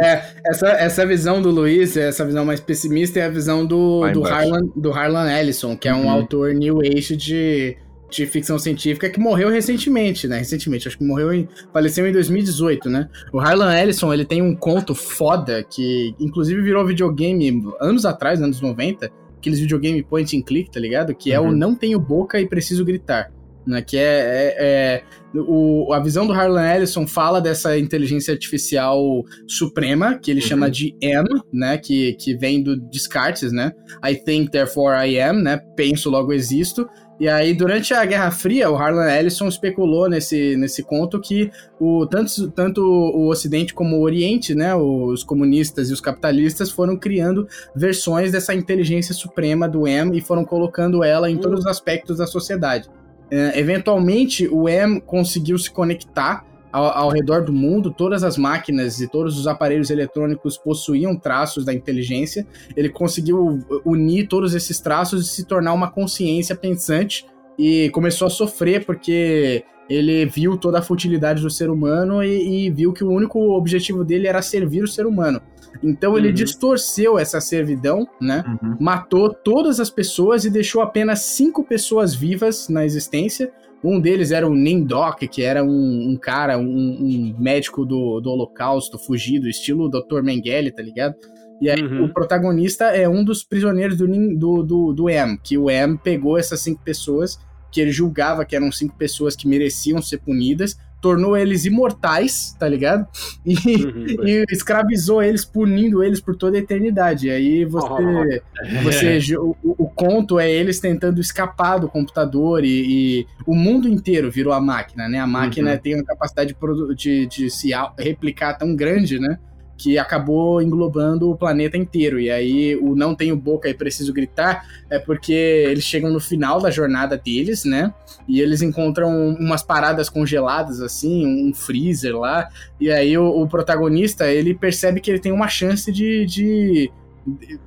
É, essa, essa visão do Luiz, essa visão mais pessimista, é a visão do, do, embaixo. Harlan, do Harlan Ellison, que é um Uhum. autor New Age de, de ficção científica que morreu recentemente, né? Recentemente, acho que morreu em. faleceu em 2018, né? O Harlan Ellison, ele tem um conto foda que, inclusive, virou videogame anos atrás, anos 90, aqueles videogame point and click, tá ligado? Que é o Uhum. Não Tenho Boca e Preciso Gritar. Né, que é, é- é- o, a visão do Harlan Ellison fala dessa inteligência artificial suprema, que ele Uhum. chama de M, né, que, que vem do Descartes, né, I think, therefore I am, né, penso, logo existo, e aí, durante a Guerra Fria, o Harlan Ellison especulou nesse, nesse conto que o, tanto, tanto o Ocidente como o Oriente, né, os comunistas e os capitalistas foram criando versões dessa inteligência suprema do M e foram colocando ela em todos os aspectos da sociedade. É, eventualmente, o M conseguiu se conectar ao, ao redor do mundo, todas as máquinas e todos os aparelhos eletrônicos possuíam traços da inteligência. Ele conseguiu unir todos esses traços e se tornar uma consciência pensante e começou a sofrer porque ele viu toda a futilidade do ser humano e, e viu que o único objetivo dele era servir o ser humano. Então ele Uhum. distorceu essa servidão, né? Uhum. matou todas as pessoas e deixou apenas cinco pessoas vivas na existência. Um deles era o Nindok, que era um, um cara, um, um médico do, do Holocausto, fugido, estilo Dr. Mengele, tá ligado? E aí Uhum. o protagonista é um dos prisioneiros do, do, do, do M, que o M pegou essas cinco pessoas, que ele julgava que eram cinco pessoas que mereciam ser punidas, tornou eles imortais, tá ligado? E, Uhum. e escravizou eles, punindo eles por toda a eternidade. E aí você, você ju- o, o conto é eles tentando escapar do computador e, e o mundo inteiro virou a máquina, né? A máquina Uhum. tem uma capacidade de, de, de se replicar tão grande, né? Que acabou englobando o planeta inteiro. E aí o não tenho boca e preciso gritar é porque eles chegam no final da jornada deles, né? E eles encontram umas paradas congeladas, assim, um freezer lá. E aí o, o protagonista, ele percebe que ele tem uma chance de, de- de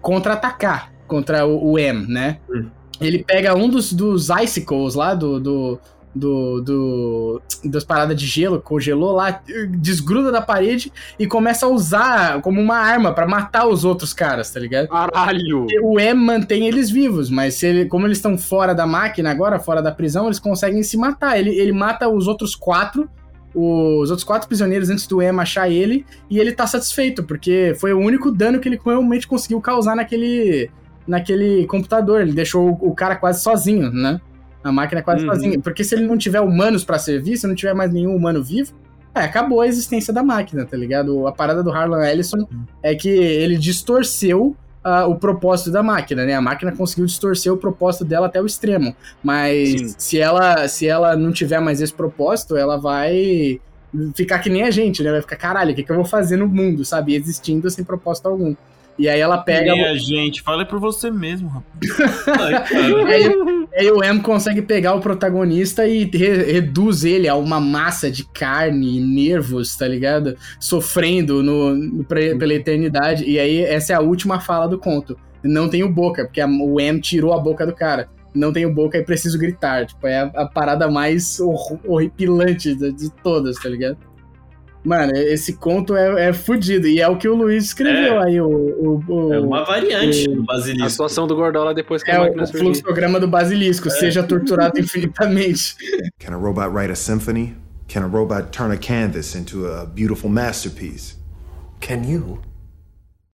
contra-atacar contra o, o M, né? Hum. Ele pega um dos, dos icicles lá, do... do do, do- das paradas de gelo, congelou lá, desgruda da parede e começa a usar como uma arma pra matar os outros caras, tá ligado? Caralho! o M mantém eles vivos, mas se ele- como eles estão fora da máquina agora, fora da prisão, eles conseguem se matar. Ele, ele mata os outros quatro, os outros quatro prisioneiros antes do M achar ele, e ele tá satisfeito, porque foi o único dano que ele realmente conseguiu causar naquele, naquele computador. Ele deixou o, o cara quase sozinho, né? A máquina quase Uhum. sozinha. Porque se ele não tiver humanos pra servir, se não tiver mais nenhum humano vivo, é, acabou a existência da máquina, tá ligado? A parada do Harlan Ellison é que ele distorceu ah, o propósito da máquina, né? A máquina conseguiu distorcer o propósito dela até o extremo. Mas Sim. se ela, se ela não tiver mais esse propósito, ela vai ficar que nem a gente, né? Vai ficar, caralho, o que, que eu vou fazer no mundo, sabe? Existindo sem propósito algum. E aí ela pega. Nem a gente, fala por você mesmo, rapaz. Ai. Aí, aí o M consegue pegar o protagonista e re- reduz ele a uma massa de carne e nervos, tá ligado? Sofrendo no, no- pela eternidade. E aí, essa é a última fala do conto. Não tenho boca, porque a- o M tirou a boca do cara. Não tenho boca e preciso gritar. Tipo, é a, a parada mais hor- horripilante de, de todas, tá ligado? Mano, esse conto é, é fudido. E é o que o Luiz escreveu É. aí, o, o, o- É uma variante do A basilisco. situação do Gordola depois que é a o, máquina o surgiu. fluxograma do basilisco. Seja torturado infinitamente. Can a robot write a symphony? Can a robot turn a canvas into a beautiful masterpiece? Can you?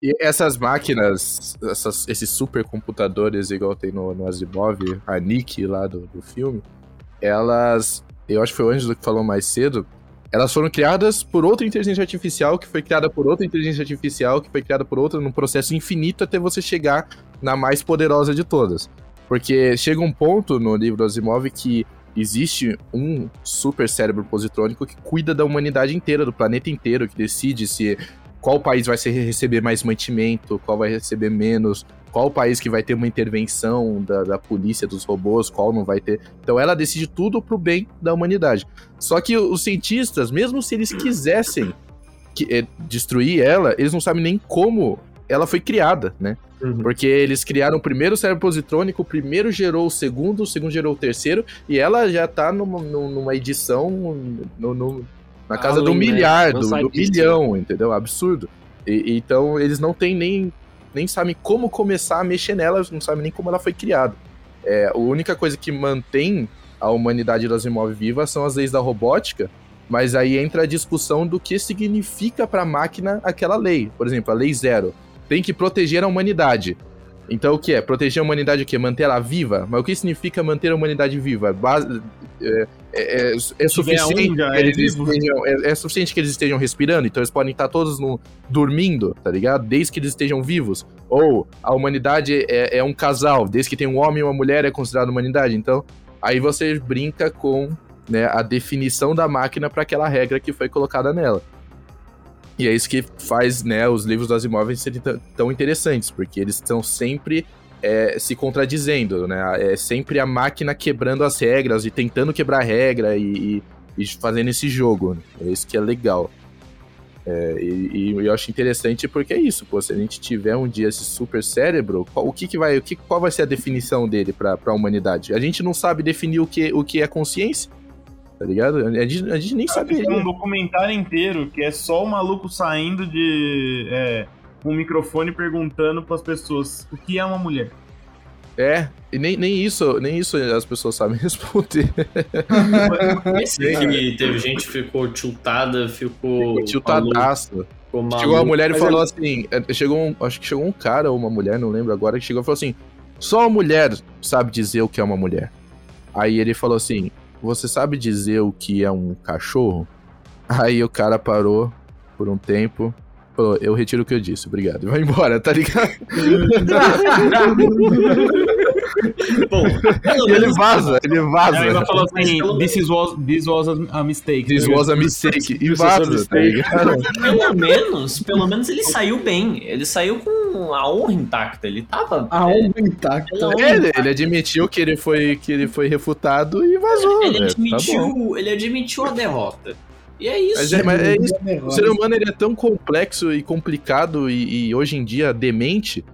E essas máquinas, essas- esses supercomputadores, igual tem no, no Asimov, a Nick lá do, do filme, elas. Eu acho que foi o Ângelo que falou mais cedo. Elas foram criadas por outra inteligência artificial, que foi criada por outra inteligência artificial, que foi criada por outra, num processo infinito até você chegar na mais poderosa de todas. Porque chega um ponto no livro Asimov que existe um super cérebro positrônico que cuida da humanidade inteira, do planeta inteiro, que decide se qual país vai receber mais mantimento, qual vai receber menos, qual país que vai ter uma intervenção da, da polícia, dos robôs, qual não vai ter. Então ela decide tudo pro bem da humanidade. Só que os cientistas, mesmo se eles quisessem que- eh, destruir ela, eles não sabem nem como ela foi criada, né? Uhum. Porque eles criaram o primeiro cérebro positrônico, o primeiro gerou o segundo, o segundo gerou o terceiro, e ela já tá numa, numa edição no- no- na casa do Além, né? milhar, do, milhão, entendeu? Absurdo. E- então eles não têm nem, nem sabem como começar a mexer nela, não sabem nem como ela foi criada. É, a única coisa que mantém a humanidade das imóveis viva são as leis da robótica, mas aí entra a discussão do que significa para a máquina aquela lei. Por exemplo, a lei zero tem que proteger a humanidade. Então o que é? Proteger a humanidade o quê? Manter ela viva? Mas o que significa manter a humanidade viva? Base- é, é- é- é suficiente um, já é estejam, é, é suficiente que eles estejam respirando, então eles podem estar todos no, dormindo, tá ligado? Desde que eles estejam vivos. Ou a humanidade é, é um casal, desde que tem um homem e uma mulher é considerada humanidade. Então, aí você brinca com né, a definição da máquina para aquela regra que foi colocada nela. E é isso que faz né, os livros das imóveis serem tão- tão interessantes, porque eles estão sempre é, se contradizendo, né? É sempre a máquina quebrando as regras e tentando quebrar a regra e, e- e fazendo esse jogo. né? É isso que é legal. É, e, e eu acho interessante porque é isso, pô, se a gente tiver um dia esse super cérebro, qual, o que que vai, o que, qual vai ser a definição dele pra, pra humanidade? A gente não sabe definir o que, o que é consciência, tá ligado? A gente, a gente nem sabe. Tem um documentário inteiro que é só o maluco saindo de é, um microfone perguntando pras pessoas o que é uma mulher. É, e nem, nem isso, nem isso as pessoas sabem responder. Esse que teve gente que ficou tiltada, ficou. Tiltadaço. Ficou maluco. Chegou a mulher e falou é- assim: é, chegou um, acho que chegou um cara ou uma mulher, não lembro agora, que chegou e falou assim: só uma mulher sabe dizer o que é uma mulher. Aí ele falou assim: você sabe dizer o que é um cachorro? Aí o cara parou por um tempo. Falou, eu retiro o que eu disse, obrigado. E vai embora, tá ligado? Bom, E ele vaza, ele vaza. ela falou assim: this, is was, this was a mistake. This was a mistake. E vaza, tá ligado? Pelo menos, pelo menos ele saiu bem. Ele saiu com a honra intacta. Ele tava. A onda intacta. Pela honra Ele, ele admitiu que ele foi, que ele foi refutado e vazou. Ele. Tá admitiu, ele admitiu a derrota. E é isso. Mas é, mas é isso. O ser humano ele é tão complexo e complicado e, e hoje em dia demente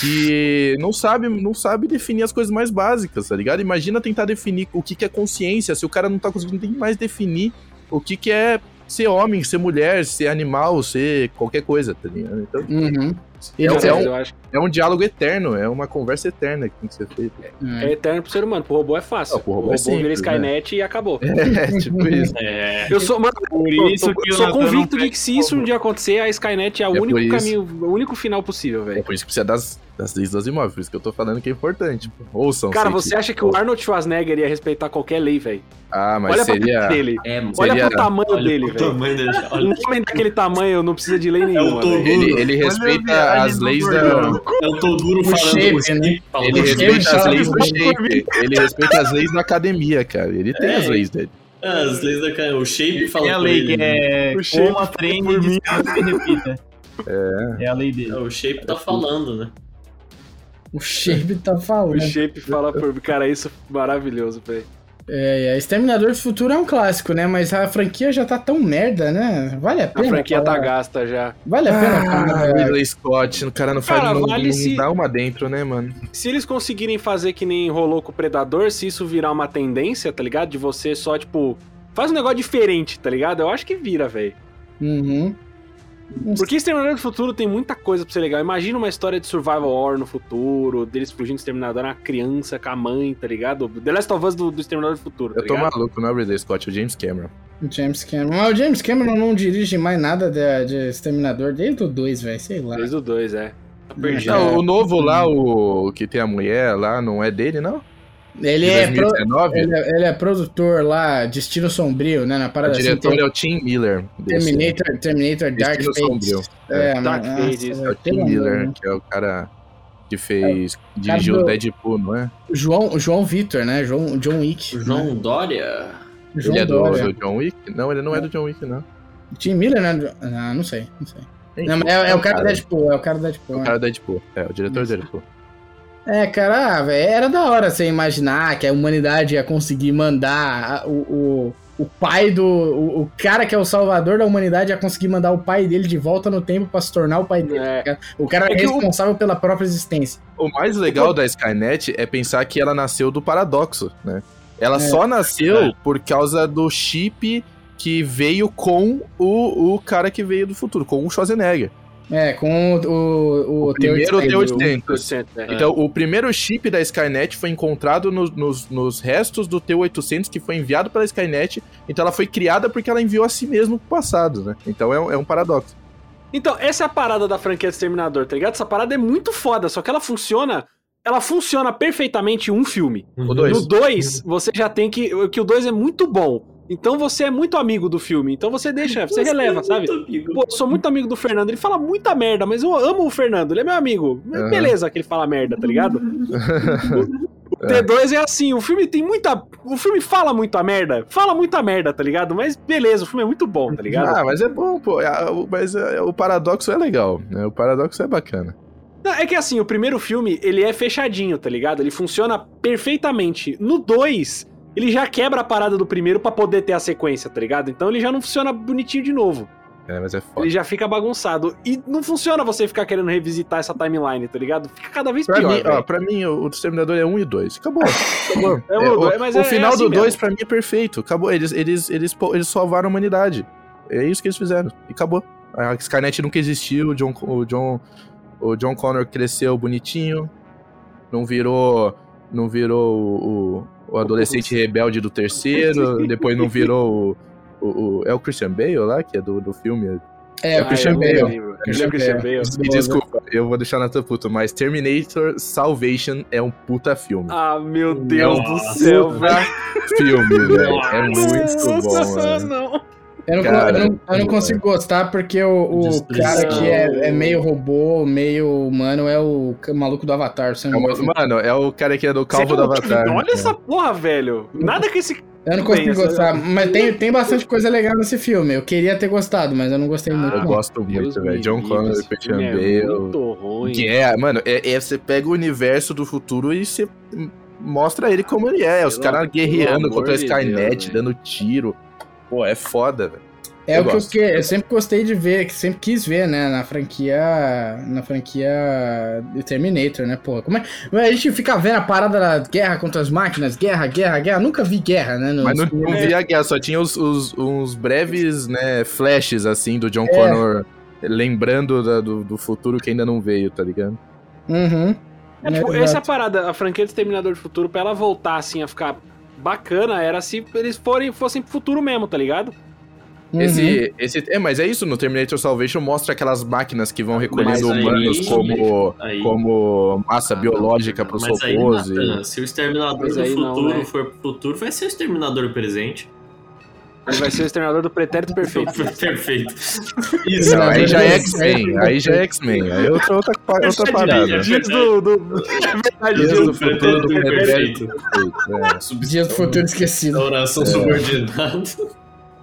que não sabe, não sabe definir as coisas mais básicas, tá ligado? Imagina tentar definir o que, que é consciência, se o cara não tá conseguindo nem mais definir o que, que é ser homem, ser mulher, ser animal, ser qualquer coisa, tá ligado? Então Uhum. É, é um- eu acho que é um diálogo eterno, é uma conversa eterna que tem que ser feita. é eterno pro ser humano. Pro robô é fácil. Não, pro o robô robô, é simples, vira Skynet e acabou. É, tipo isso. É, Eu sou, mano, Por eu isso tô- que o sou convicto de que se isso um dia acontecer, a Skynet é o É único caminho, o único final possível, É velho. por isso que precisa das, das leis dos imóveis, por isso que eu tô falando que é importante. Ouçam. Cara, você acha que o Arnold Schwarzenegger ia respeitar qualquer lei, velho? Ah, mas Olha pra seria. cara dele. é. Olha Seria- pro tamanho Olha dele, velho. tamanho dele. Um Olha, homem daquele tamanho não precisa de lei É o nenhuma, velho. Ele, ele Olha respeita viagem as leis da. é o Toguro falando shape, né? Ele respeita as leis do shape. Ele respeita as leis da academia, cara. Ele tem É. as leis dele. Ah, As leis da ca- O shape falando Tem a lei ele. que é O shape coma, treine e descanse e repita. É. É a lei dele. É, O shape tá falando, né? O Shape tá O falando. Shape fala por mim. Cara, isso é maravilhoso, velho. É, é, Exterminador do Futuro é um clássico, né? Mas a franquia já tá tão merda, né? Vale a A pena. franquia tá falar? gasta já. Vale a pena. Ah. Ridley Scott, o cara não faz Cara, não, vale não se- dá uma dentro, né, mano? Se eles conseguirem fazer que nem rolou com o Predador, se isso virar uma tendência, tá ligado? De você só, tipo, faz um negócio diferente, tá ligado? Eu acho que vira, velho. Uhum. Porque Exterminador do Futuro tem muita coisa pra ser legal. Imagina uma história de survival horror no futuro, deles fugindo do Exterminador, uma criança com a mãe, tá ligado? The Last of Us do, do Exterminador do Futuro, tá Eu tô ligado? maluco, não é o Ridley Scott, é o James Cameron. O James Cameron. Mas o James Cameron não dirige mais nada de, de Exterminador desde o 2, velho. Sei lá. Desde o 2, é. Tá perdido. Não, o novo lá, o que tem a mulher lá, não é dele, não? Ele De é, pro- 2019? ele, é, ele é produtor lá, Destino Sombrio, né? Na O parada assim, diretor tem é o Tim Miller. desse- Terminator, Terminator Dark Destino Fate. Sombrio. É, Dark Fate, nossa, isso. É o Tim Miller, que é o cara que fez. dirigiu do- o Deadpool, não é? João, João Vitor, né? João, John Wick. O né? João Dória. João ele é do, Dória. do John Wick? Não, ele não é do John Wick, não. Tim Miller, né? Ah, não sei, não sei. Não, mas é, é o cara do Deadpool, é o cara do Deadpool. O cara do Deadpool. É, o diretor do Deadpool. É, cara, ah, velho, era da hora você imaginar que a humanidade ia conseguir mandar o, o, o pai do. O, o cara que é o salvador da humanidade ia conseguir mandar o pai dele de volta no tempo pra se tornar o pai dele. É. O cara é, É responsável pela própria existência. O mais legal da Skynet é pensar que ela nasceu do paradoxo, né? Ela É. só nasceu por causa do chip que veio com o, o cara que veio do futuro, com o Schwarzenegger. É, com o, o, O primeiro T800. T800. é. Então, o primeiro chip da Skynet foi encontrado no- nos, nos restos do T-800 que foi enviado pela Skynet. Então, ela foi criada porque ela enviou a si mesma pro passado, né? Então, é, um- é um paradoxo. Então, essa é a parada da franquia Exterminador, tá ligado? Essa parada é muito foda, só que ela funciona. Ela funciona perfeitamente em um filme. O dois. No 2, você já tem que. Que o 2 é muito bom. Então você é muito amigo do filme. Então você deixa, você releva, sabe? Pô, eu sou muito amigo do Fernando. Ele fala muita merda, mas eu amo o Fernando. Ele é meu amigo. Aham. Beleza que ele fala merda, tá ligado? O T2 é assim, o filme tem muita. O filme fala muita merda. Fala muita merda, tá ligado? Mas beleza, o filme é muito bom, tá ligado? Ah, mas é bom, pô. É, Mas é, o paradoxo é legal, né? O paradoxo é bacana. Não, é que assim, o primeiro filme, ele é fechadinho, tá ligado? Ele funciona perfeitamente. No 2, ele já quebra a parada do primeiro pra poder ter a sequência, tá ligado? Então ele já não funciona bonitinho de novo. É, mas é foda. Ele já fica bagunçado. E não funciona você ficar querendo revisitar essa timeline, tá ligado? Fica cada vez Pra pior, mim, ó, pra mim, o o Exterminador é 1 e 2. Acabou. Acabou. É um É, o, mas o é- final é assim do 2 mesmo. pra mim é perfeito. Acabou. Eles, eles, eles, eles salvaram a humanidade. É isso que eles fizeram. E acabou. A Skynet nunca existiu. O John, o John, o John Connor cresceu bonitinho. Não virou. Não virou o, o, adolescente rebelde do terceiro. depois não virou o, o, o- É o Christian Bale lá, que é do, do filme. É, É o Christian eu Bale. lembro. É o Christian Bale. Me desculpa, eu vou deixar na tua puta, mas Terminator Salvation é um puta filme. Ah, meu Deus Nossa. do céu, velho. filme, velho. É muito bom, mano. não. Eu não, Cara, eu não- eu não consigo gostar porque o, o cara que é, é meio robô, meio humano, é o maluco do Avatar. Você É não- uma- mano, é o cara que é do Calvo do Avatar. Olha né? essa porra, velho. Nada que esse. eu não consigo bem, essa- gostar, mas tem, tem bastante coisa legal nesse filme. Eu queria ter gostado, mas eu não gostei muito. Eu não. gosto muito, velho. John Connor, Christian é Bale. Muito ruim. Guerra, mano, é, é- você pega o universo do futuro e você mostra ele como ele é. Os caras guerreando contra a Skynet, Deus, dando tiro. Pô, é foda, velho. É Eu o que eu, gosto. que eu sempre gostei de ver, que sempre quis ver, né, na franquia, na franquia do Terminator, né, porra. Como é, a gente fica vendo a parada da guerra contra as máquinas, guerra, guerra, guerra, nunca vi guerra, né, Mas não, não via a guerra, só tinha os, os- uns breves, né, flashes, assim, do John Connor lembrando da- do, do futuro que ainda não veio, tá ligado? Uhum. É, tipo, É, essa exato. parada, a franquia do Exterminador do Futuro, pra ela voltar assim a ficar bacana, era se eles forem, fossem pro futuro mesmo, tá ligado? Uhum. Esse, esse, é, mas é isso, no Terminator Salvation mostra aquelas máquinas que vão Mas aí- humanos como, Aí- como massa Ah, biológica Mas aí, repouso. Nathan, se o Exterminador Mas do aí não, futuro né? for pro futuro, vai ser o Exterminador do presente. Ele vai ser o Exterminador do Pretérito Perfeito. Perfeito. Não, Isso. aí já é X-Men, aí já é X-Men, aí é outra, outra, outra parada. Dias do. do... É verdade, Dias dias do futuro do pretérito perfeito, Dia do futuro esquecido. Oração subordinada.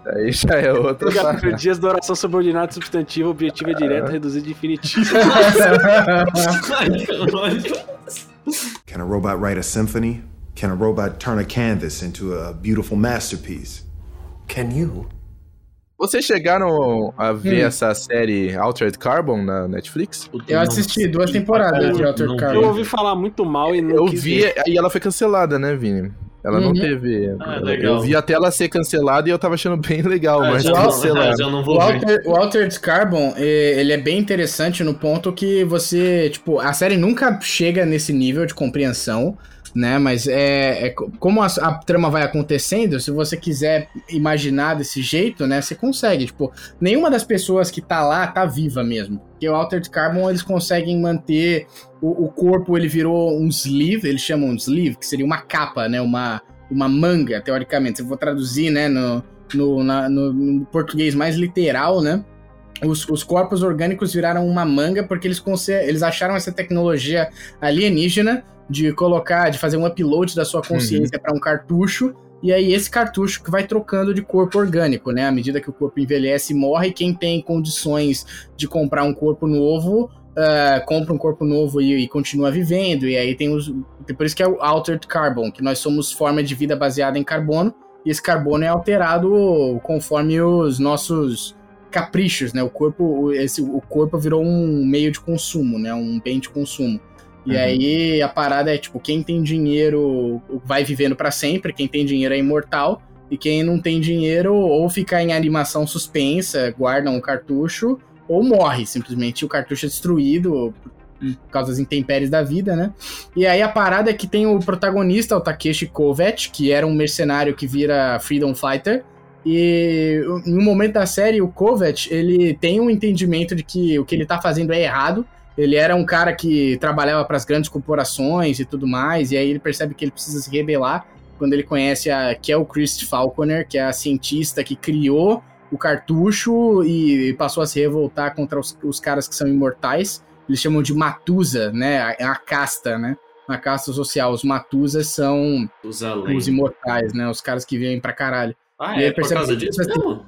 é. Aí já é outra parada. Dias da oração subordinada substantiva, objetivo é direto, reduzido de infinitivo. Can a robot write a symphony? Can a robot turn a canvas into a beautiful masterpiece? Can you? Vocês chegaram a ver Hum. essa série Altered Carbon na Netflix? Eu assisti duas temporadas de Alter Não Eu Carbon. ouvi falar muito mal e não Eu quis vi, ver. e ela foi cancelada, né, Vini? Ela não Uhum. teve. Ah, eu- legal. Eu vi até ela ser cancelada e eu tava achando bem legal, Ah, mas já, não, cancelada. já não O, vou ver. Alter, o Altered Carbon, ele é bem interessante no ponto que você, tipo, a série nunca chega nesse nível de compreensão, né? Mas é, é co- como a, a trama vai acontecendo, se você quiser imaginar desse jeito, né? Você consegue, tipo, nenhuma das pessoas que tá lá tá viva mesmo. Porque o Altered Carbon, eles conseguem manter o, o corpo, ele virou um sleeve, eles chamam um sleeve, que seria uma capa, né? Uma, uma manga, teoricamente. Se eu for traduzir, né, no, no, na- no- no português mais literal, né? Os, os corpos orgânicos viraram uma manga porque eles, eles acharam essa tecnologia alienígena de colocar, de fazer um upload da sua consciência para um cartucho. E aí esse cartucho que vai trocando de corpo orgânico, né? À medida que o corpo envelhece e morre, quem tem condições de comprar um corpo novo, ah, compra um corpo novo e, e continua vivendo. E aí tem os. Por isso que é o Altered Carbon, que nós somos forma de vida baseada em carbono, e esse carbono é alterado conforme os nossos caprichos, né? O corpo, esse, o corpo virou um meio de consumo, né? Um bem de consumo. E Uhum. aí a parada é tipo, quem tem dinheiro vai vivendo pra sempre, quem tem dinheiro é imortal, e quem não tem dinheiro ou fica em animação suspensa, guarda um cartucho, ou morre, simplesmente o cartucho é destruído por causa das intempéries da vida, né? E aí a parada é que tem o protagonista, o Takeshi Kovacs, que era um mercenário que vira Freedom Fighter, e em um momento da série, o Kovacs, ele tem um entendimento de que o que ele tá fazendo é errado, ele era um cara que trabalhava para as grandes corporações e tudo mais, e aí ele percebe que ele precisa se rebelar quando ele conhece a que é o Chris Falconer, que é a cientista que criou o cartucho e passou a se revoltar contra os, os caras que são imortais. Eles chamam de Matusa, né? A, a casta, né? Uma casta social. Os Matusas são Os os imortais, né? Os caras que vivem pra caralho. Ah, é por causa disso mesmo?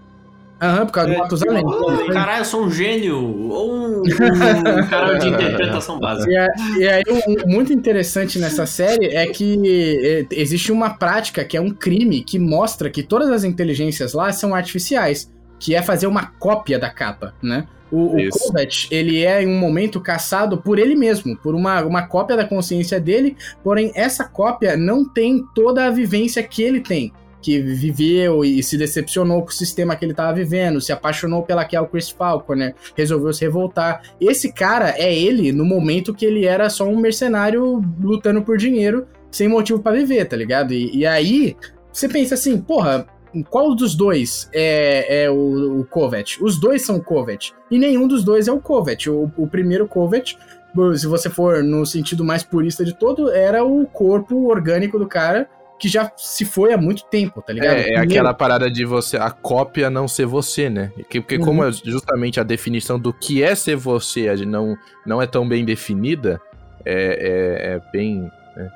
Aham, por causa do Matusalém. Oh, caralho, eu sou um gênio! Ou um, um cara de interpretação básica. E, a- e aí, o muito interessante nessa série é que é, existe uma prática que é um crime que mostra que todas as inteligências lá são artificiais, que é fazer uma cópia da capa, né? O, o. Kovacs, ele é em um momento caçado por ele mesmo, por uma, uma cópia da consciência dele, porém essa cópia não tem toda a vivência que ele tem. Que viveu e se decepcionou com o sistema que ele estava vivendo, se apaixonou pela o Chris Falconer, resolveu se revoltar. Esse cara é ele no momento que ele era só um mercenário lutando por dinheiro, sem motivo pra viver, tá ligado? E, e aí você pensa assim, porra, qual dos dois é, é o, o Kovac? Os dois são o Kovac. E nenhum dos dois é o Kovac. O, o primeiro Kovac, se você for no sentido mais purista de todo, era o corpo orgânico do cara que já se foi há muito tempo, tá ligado? É, é aquela parada de você, a cópia não ser você, né? Que- Porque como Uhum. é justamente a definição do que é ser você não, não é tão bem definida, é, é- é bem. né?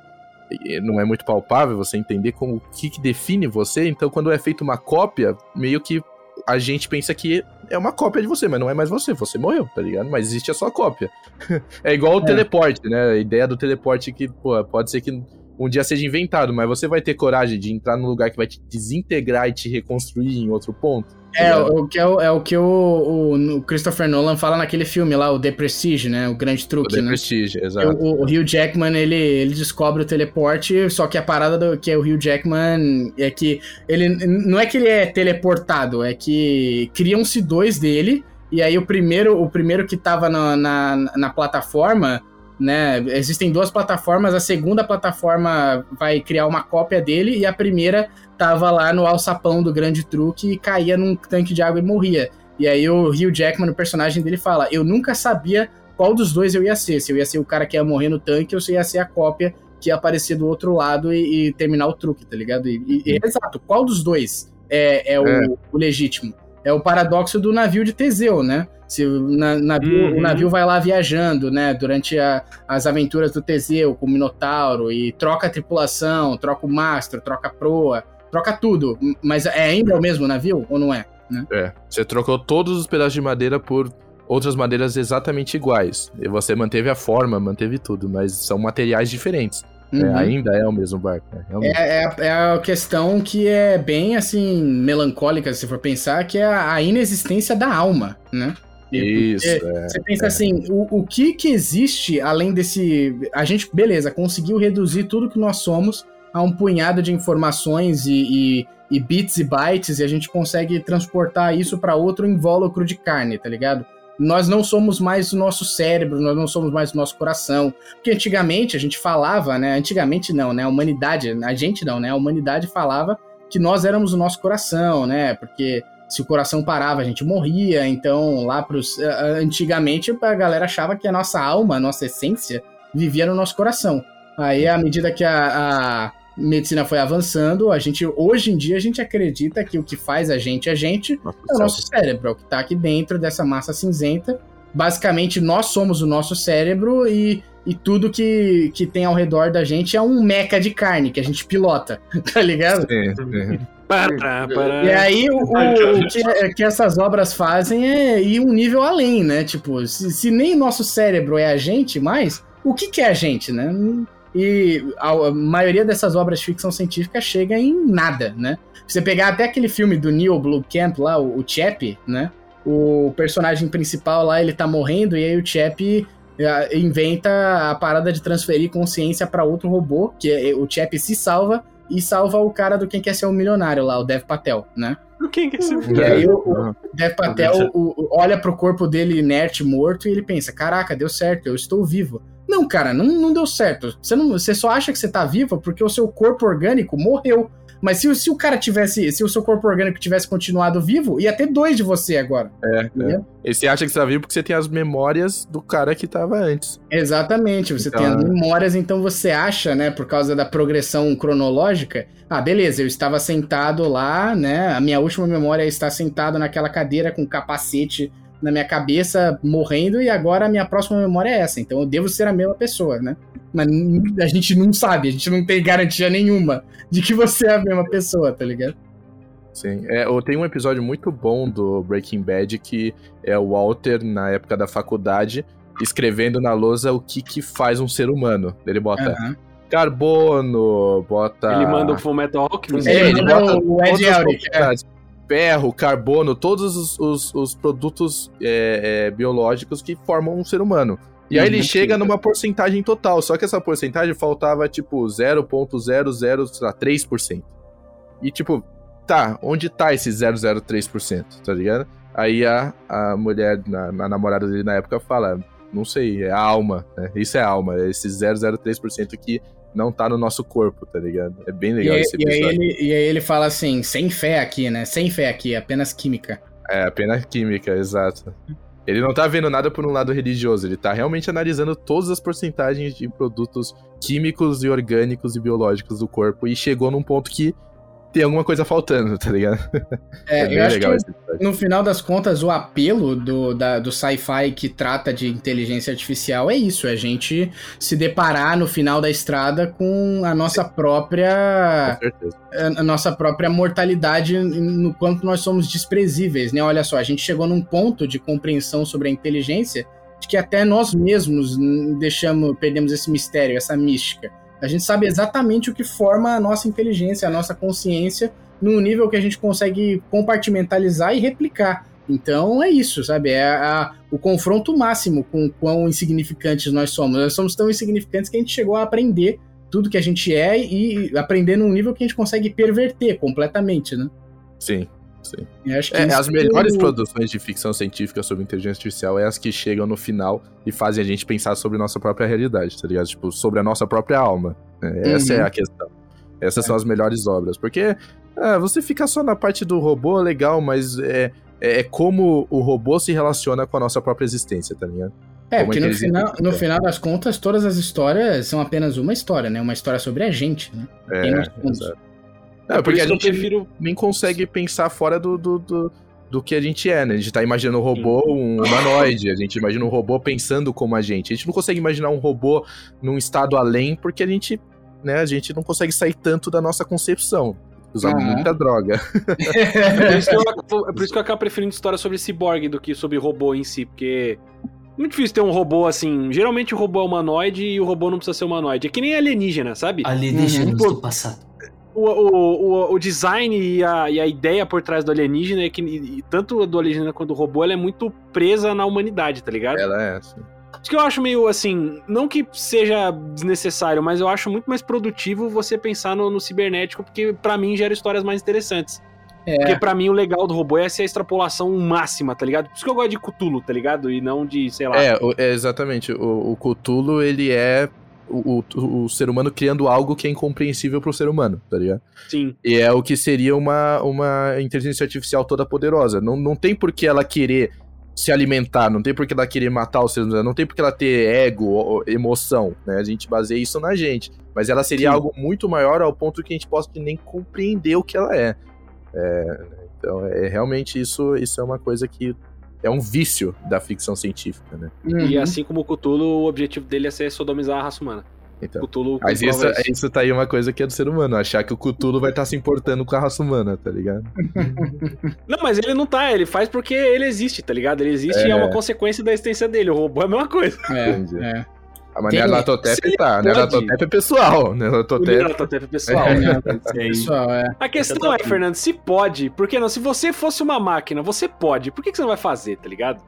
Não é muito palpável você entender como o que, que define você. Então, quando é feita uma cópia, meio que a gente pensa que é uma cópia de você, mas não é mais você. Você morreu, tá ligado? Mas existe a sua cópia. é igual o É. teleporte, né? A ideia do teleporte que, pô, pode ser que um dia seja inventado, mas você vai ter coragem de entrar num lugar que vai te desintegrar e te reconstruir em outro ponto? É, o que, é o, é o, que o, o- o Christopher Nolan fala naquele filme lá, o The Prestige, né? O grande O truque, The né? Prestige, O, exato. o, o Hugh Jackman, ele, ele descobre o teleporte, só que a parada do, que é o Hugh Jackman é que ele não é que ele é teleportado, é que criam-se dois dele, e aí o primeiro, o primeiro que tava na, na, na plataforma, né? Existem duas plataformas, a segunda plataforma vai criar uma cópia dele, e a primeira tava lá no alçapão do grande truque e caía num tanque de água e morria. E aí o Hugh Jackman, o personagem dele, fala: Eu nunca sabia qual dos dois eu ia ser. Se eu ia ser o cara que ia morrer no tanque ou se eu ia ser a cópia que ia aparecer do outro lado e, e terminar o truque, tá ligado? E, e- e- exato, qual dos dois é, é o, É. o legítimo? É o paradoxo do navio de Teseu, né? Se o na- navio, Uhum. o navio vai lá viajando, né? Durante a- as aventuras do Teseu com o Minotauro e troca a tripulação, troca o mastro, troca a proa, troca tudo. Mas é ainda o mesmo navio ou não é? É. Você trocou todos os pedaços de madeira por outras madeiras exatamente iguais. E você manteve a forma, manteve tudo, mas são materiais diferentes. É, Uhum. ainda é o mesmo barco. né? Realmente. É, é, a- é a questão que é bem, assim, melancólica, se for pensar, que é a, a inexistência da alma, né? Isso, é. Você pensa assim, o, o que que existe além desse... A gente, beleza, conseguiu reduzir tudo que nós somos a um punhado de informações e, e, e bits e bytes, e a gente consegue transportar isso para outro invólucro de carne, tá ligado? Nós não somos mais o nosso cérebro, nós não somos mais o nosso coração. Porque antigamente a gente falava, né? Antigamente não, né? A humanidade, a gente não, né? A humanidade falava que nós éramos o nosso coração, né? Porque se o coração parava, a gente morria. Então, lá pros. Antigamente a galera achava que a nossa alma, a nossa essência, vivia no nosso coração. Aí, à medida que a, a medicina foi avançando, a gente. Hoje em dia a gente acredita que o que faz a gente a gente é o nosso cérebro, é o que tá aqui dentro dessa massa cinzenta. Basicamente, nós somos o nosso cérebro e, e tudo que, que tem ao redor da gente é um meca de carne que a gente pilota, tá ligado? Sim, sim. E aí, o, o- o que, é- que essas obras fazem é ir um nível além, né? Tipo, se, se nem nosso cérebro é a gente mais, o que, que é a gente, né? E a, maioria dessas obras de ficção científica chega em nada, né? Se você pegar até aquele filme do Neil Blomkamp lá, o, o Chap, né? O personagem principal lá, ele tá morrendo e aí o Chap eh, inventa a parada de transferir consciência pra outro robô, que é, o Chap se salva e salva o cara do Quem Quer Ser um Milionário lá, o Dev Patel, né? Quem que é esse E aí o, o Dev Patel o- o- olha pro corpo dele inerte, morto, e ele pensa: caraca, deu certo, eu estou vivo. Não, cara, não, não deu certo. Você, não, você só acha que você tá vivo porque o seu corpo orgânico morreu. Mas se, o- se o cara tivesse. Se o seu corpo orgânico tivesse continuado vivo, ia ter dois de você agora. É, Entendeu? E você acha que você tá vivo porque você tem as memórias do cara que tava antes. Exatamente, você Então, tem as é. memórias, então você acha, né, por causa da progressão cronológica, ah, beleza, eu estava sentado lá, né, a minha última memória é estar sentado naquela cadeira com capacete na minha cabeça, morrendo, e agora a minha próxima memória é essa, então eu devo ser a mesma pessoa, né? Mas a gente não sabe, a gente não tem garantia nenhuma de que você é a mesma pessoa, tá ligado? Sim. É, ou tem um episódio muito bom do Breaking Bad que é o Walter, na época da faculdade, escrevendo na lousa o que, que faz um ser humano. Ele bota Aham. carbono, bota. Ele manda o Fullmetal Alchemist. É, ele ele bota manda o Ed Elric, é. Ferro, carbono, todos os, os- os produtos é, é, biológicos que formam um ser humano. E aí Uhum, ele chega sim. numa porcentagem total, só que essa porcentagem faltava tipo 0.003%. E tipo, tá, onde tá esse 003%, tá ligado? Aí a, a mulher, na, a namorada dele na época fala, não sei, é a alma, né? Isso é alma, é esse 003% que não tá no nosso corpo, tá ligado? É bem E legal aí, esse e, aí episódio. ele, e aí ele fala assim, sem fé aqui, né? Sem fé aqui, apenas química. É, apenas química, exato. Ele não tá vendo nada por um lado religioso, ele tá realmente analisando todas as porcentagens de produtos químicos e orgânicos e biológicos do corpo e chegou num ponto que tem alguma coisa faltando, tá ligado? É, bem eu acho que no final das contas, o apelo do, da- do sci-fi que trata de inteligência artificial é isso: é a gente se deparar no final da estrada com a nossa própria. Certeza. a nossa própria mortalidade no quanto nós somos desprezíveis, né? Olha só, a gente chegou num ponto de compreensão sobre a inteligência de que até nós mesmos deixamos, perdemos esse mistério, essa mística. A gente sabe exatamente o que forma a nossa inteligência, a nossa consciência, num nível que a gente consegue compartimentalizar e replicar. Então é isso, sabe? É a- o confronto máximo com quão insignificantes nós somos. Nós somos tão insignificantes que a gente chegou a aprender tudo que a gente é e aprender num nível que a gente consegue perverter completamente, né? Sim. Que É, as melhores produções de ficção científica sobre inteligência artificial é as que chegam no final e fazem a gente pensar sobre nossa própria realidade, tá ligado? Tipo, sobre a nossa própria alma. É, Essa Uhum. é a questão. Essas são as melhores obras. Porque ah, você fica só na parte do robô, legal, mas é, é como o robô se relaciona com a nossa própria existência, tá ligado? É, como porque no final, no final das contas, todas as histórias são apenas uma história, né? Uma história sobre a gente, né? É, exato. É por porque a gente prefiro. nem consegue pensar fora do, do, do, do que a gente é, né? A gente tá imaginando um robô, um humanoide, a gente imagina um robô pensando como a gente. A gente não consegue imaginar um robô num estado além, porque a gente, né, a gente não consegue sair tanto da nossa concepção. Usar Aham. muita droga. É por, isso que eu, é por isso que eu acabo preferindo história sobre ciborgue do que sobre robô em si, porque. é Muito difícil ter um robô assim. Geralmente o robô é humanoide e o robô não precisa ser humanoide. É que nem alienígena, sabe? Alienígenas Uhum. do passado. O, o, o, o design e a, e a ideia por trás do alienígena é que e- e tanto do alienígena quanto do robô ela é muito presa na humanidade, tá ligado? Ela é assim. Isso que eu acho meio assim, não que seja desnecessário, mas eu acho muito mais produtivo você pensar no, no cibernético, porque pra mim gera histórias mais interessantes. É. Porque pra mim o legal do robô é essa extrapolação máxima, tá ligado? Por isso que eu gosto de Cthulhu, tá ligado? E não de, sei lá. É, o- é, exatamente. O, o Cthulhu, ele é o, o, o ser humano criando algo que é incompreensível pro ser humano, tá ligado? Sim. E é o que seria uma, uma inteligência artificial toda poderosa. Não, não tem por que ela querer se alimentar, não tem por que ela querer matar os seres humanos, não tem por que ela ter ego, ou emoção, né? A gente baseia isso na gente. Mas ela seria Sim. algo muito maior ao ponto que a gente possa nem compreender o que ela é. É, então, é realmente isso, isso é uma coisa que é um vício da ficção científica, né? E Uhum. assim como o Cthulhu, o objetivo dele é ser sodomizar a raça humana. Então, Cthulhu mas isso, isso. isso tá aí uma coisa que é do ser humano, achar que o Cthulhu vai estar se importando com a raça humana, tá ligado? Não, mas ele não tá, ele faz porque ele existe, tá ligado? Ele existe É. e é uma consequência da existência dele. O robô é a mesma coisa. É, é. A maneira Tem- Natotep se ele tá, Natotep é pessoal, Neratotep é pessoal. É, né? Pessoal, é. A questão é, Fernando, se pode, por que não? Se você fosse uma máquina, você pode, por que, que você não vai fazer, tá ligado?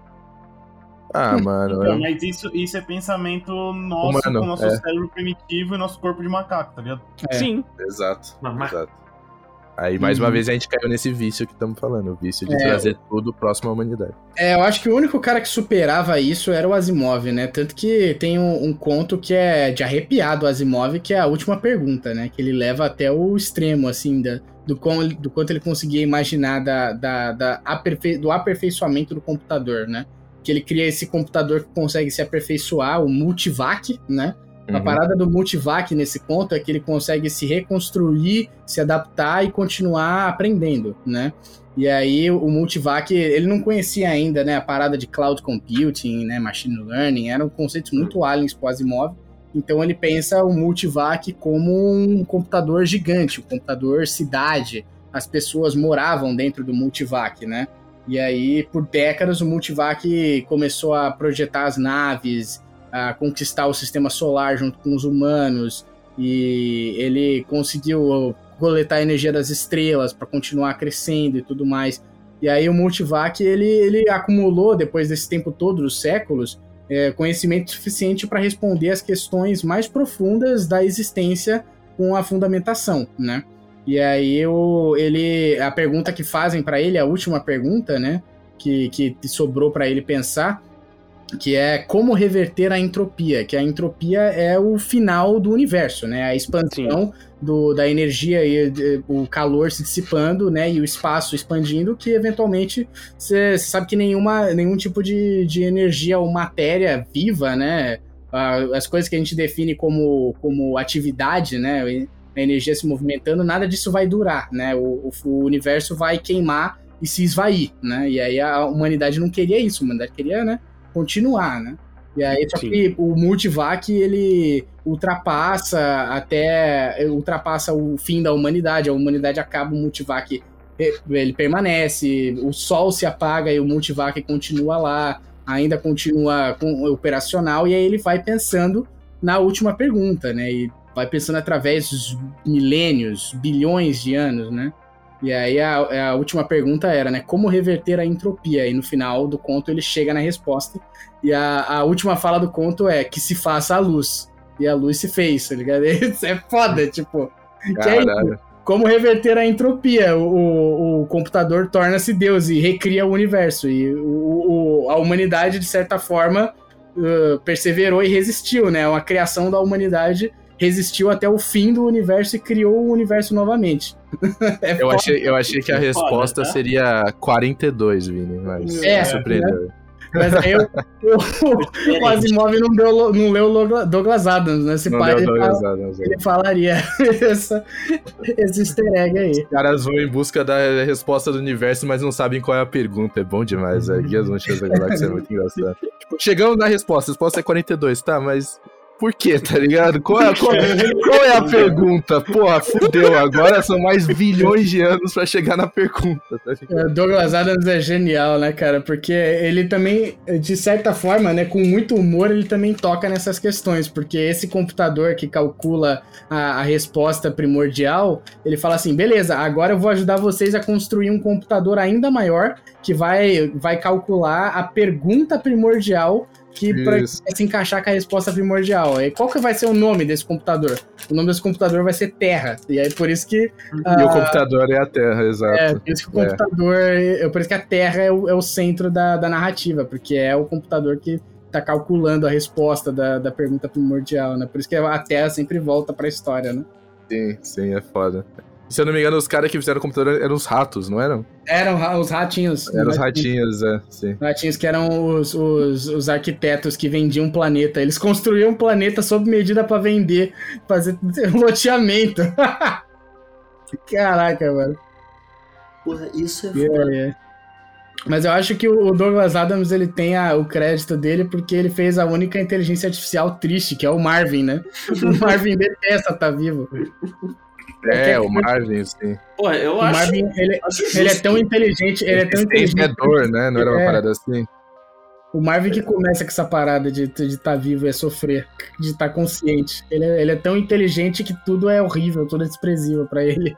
Ah, mano. Então, eu- mas isso, isso é pensamento nosso, Humano, com o nosso é. cérebro primitivo e nosso corpo de macaco, tá ligado? É. Sim. Exato. Exato. Aí, mais uma Uhum. vez, a gente caiu nesse vício que estamos falando, o vício de É. trazer tudo próximo à humanidade. É, eu acho que o único cara que superava isso era o Asimov, né? Tanto que tem um, um conto que é de arrepiar do Asimov, que é a última pergunta, né? Que ele leva até o extremo, assim, da, do, quão- do quanto ele conseguia imaginar da, da, da aperfei- do aperfeiçoamento do computador, né? Que ele cria esse computador que consegue se aperfeiçoar, o multivac, né? A Uhum. parada do multivac nesse ponto é que ele consegue se reconstruir, se adaptar e continuar aprendendo, né? E aí o multivac, ele não conhecia ainda, né, a parada de cloud computing, né, machine learning, eram conceitos muito aliens pro Asimov. Então ele pensa o multivac como um computador gigante, um computador cidade. As pessoas moravam dentro do multivac, né? E aí, por décadas, o multivac começou a projetar as naves, a conquistar o sistema solar junto com os humanos e ele conseguiu coletar a energia das estrelas para continuar crescendo e tudo mais. E aí o Multivac ele, ele acumulou depois desse tempo todo, dos séculos, é, conhecimento suficiente para responder as questões mais profundas da existência com a fundamentação, né? E aí o, ele a pergunta que fazem para ele, a última pergunta, né, que, que sobrou para ele pensar que é como reverter a entropia, que a entropia é o final do universo, né? A expansão do, da energia e de- o calor se dissipando, né? E o espaço expandindo, que eventualmente você sabe que nenhuma, nenhum tipo de, de energia ou matéria viva, né? As coisas que a gente define como, como atividade, né? A energia se movimentando, nada disso vai durar, né? O, o, o universo vai queimar e se esvair, né? E aí a humanidade não queria isso, a humanidade queria, né? Continuar, né? E aí, só Sim. que o multivac, ele ultrapassa até. ultrapassa o fim da humanidade. A humanidade acaba, o multivac eh, ele permanece, o sol se apaga e o multivac continua lá, ainda continua com- operacional, e aí ele vai pensando na última pergunta, né? E vai pensando através dos milênios, bilhões de anos, né? E aí a, a última pergunta era, né? Como reverter a entropia? E no final do conto ele chega na resposta. E a, a última fala do conto é que se faça a luz. E a luz se fez, tá ligado? Isso é foda, tipo. É. Caralho. Como reverter a entropia? O, o, o computador torna-se Deus e recria o universo. E o, o- a humanidade, de certa forma, uh, perseverou e resistiu, né? Uma criação da humanidade resistiu até o fim do universo e criou o universo novamente. É Eu foda. achei, eu achei que a Foda, resposta tá? seria 42, Vini, mas É, me surpreendeu. Mas aí o, o, o Asimov não, deu, não leu Douglas- Douglas Adams, né? Esse Não pai ele, fala- Adams, é. ele falaria essa, esse easter egg aí. Os caras vão em busca da resposta do universo, mas não sabem qual é a pergunta. É bom demais, é. Guias Mochilas da Galáxia é muito engraçado. Chegamos na resposta, a resposta é 42, tá? Mas por quê, tá ligado? Qual é, qual- qual é a pergunta? Porra, fudeu. Agora são mais bilhões de anos pra chegar na pergunta, tá ligado? É, Douglas Adams é genial, né, cara? Porque ele também, de certa forma, né, com muito humor, ele também toca nessas questões. Porque esse computador que calcula a, a resposta primordial, ele fala assim: beleza, agora eu vou ajudar vocês a construir um computador ainda maior que vai, vai calcular a pergunta primordial que pra Isso. se encaixar com a resposta primordial. E qual que vai ser o nome desse computador? O nome desse computador vai ser Terra. E aí por isso que E o computador é a Terra, é, exato. por isso que o É. computador. É, por isso que a Terra é o, é o centro da, da narrativa, porque é o computador que tá calculando a resposta da, da pergunta primordial, né? Por isso que a Terra sempre volta pra história, né? Sim, sim, é foda. Se eu não me engano, os caras que fizeram o computador eram os ratos, não eram? Eram ra- os ratinhos. Eram os ratinhos, é, sim. Ratinhos que eram os, os, os arquitetos que vendiam um planeta. Eles construíam um planeta sob medida pra vender, fazer loteamento. Caraca, mano. Porra, isso é foda. é. Mas eu acho que o Douglas Adams ele tem a- o crédito dele porque ele fez a única inteligência artificial triste, que é o Marvin, né? O Marvin detesta estar vivo. É, o Marvin, sim. Pô, eu O acho. Marvin, ele, acho ele é justo. tão inteligente, ele é tão é inteligente. dor, né? Não era uma É. parada assim? O Marvin que começa com essa parada de estar vivo é sofrer, de estar consciente. Ele é, ele é tão inteligente que tudo é horrível, tudo é desprezível pra ele.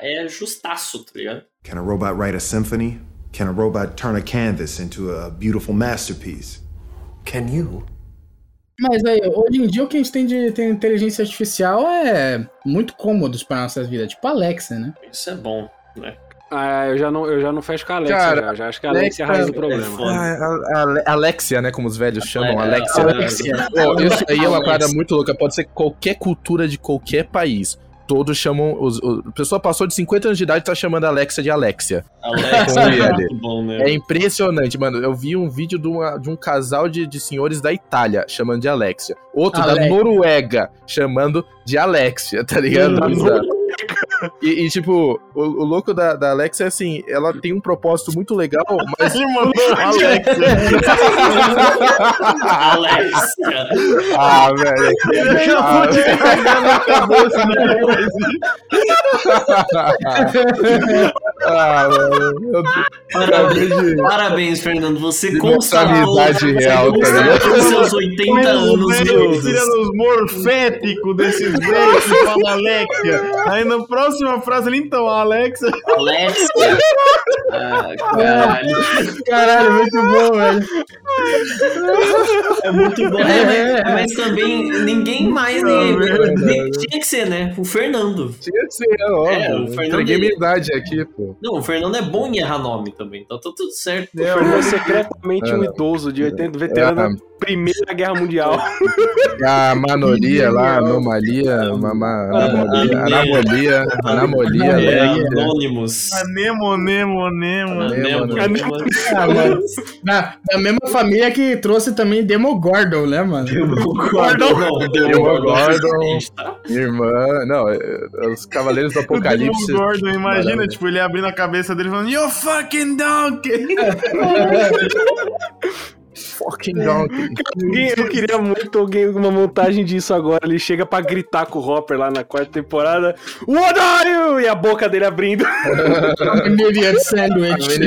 É justaço, tá ligado? Can a robot write a symphony? Can a robot turn a canvas into a beautiful masterpiece? Can you? Mas aí, hoje em dia o que a gente tem de tem inteligência artificial é muito cômodos para nossas vidas, tipo a Alexa, né? Isso é bom, né? Ah, eu já não, eu já não fecho com a Alexa, Cara, já. já acho que a Alexa é a raiz do problema. Ah, a- a- Alexia, né? Como os velhos chamam, É, Alexia. Alexia. Pô, isso aí é uma parada muito louca. Pode ser qualquer cultura de qualquer país. Todos chamam. Os, o- a pessoa passou de 50 anos de idade e tá chamando a Alexa de Alexia. Alex Com é muito bom, né? É impressionante, mano. Eu vi um vídeo de, uma- de um casal de, de senhores da Itália chamando de Alexia. Outro da Alex. Noruega chamando de Alexia, tá ligado? Bizarro. E, e, tipo, o, o louco da, da Alexia é assim, ela tem um propósito muito legal, mas. Ele mandou o Alex. Alexia. ah, velho. Já Ah, pode cagar na cabeça, né? ah, velho. Eu- Parabéns, parabéns, Fernando. Você De você real, tá constatou ligado? os seus 80 anos Ele luzes. tira os morféticos desses velhos que falam Alexia. Aí na próxima frase ele, então, a Alexa. Alexia. Ah, caralho. Caralho, muito bom, velho. É muito bom. É, mas, mas também ninguém mais. Ninguém, verdade. tinha que ser, né? O Fernando. Tinha que ser, ó. É, o eu Fernando- Entreguei minha idade aqui, pô. Não, o Fernando é bom em errar nome também. Então tá tudo certo. O Fernando é secretamente um idoso de 80, veterano Primeira Guerra Mundial. A manolia lá, anomalia, mama, anomalia, anamolia, anamolia, É, né? Anônimos. Nemo, Nemo, Nemo. Nemo, Nemo. Ah. Na, da mesma família que trouxe também Demogorgon, né, mano? Demogorgon. Demogorgon. Gente, tá? Irmã, não, é, os Cavaleiros do Apocalipse. Demo Gordon, imagina, tipo, ele abrindo a cabeça dele falando, You fucking donkey! Fucking donkey. Alguém- eu queria muito alguém uma montagem disso agora. Ele chega pra gritar com o Hopper lá na quarta temporada. What are you? E a boca dele abrindo. Família de sanduíche.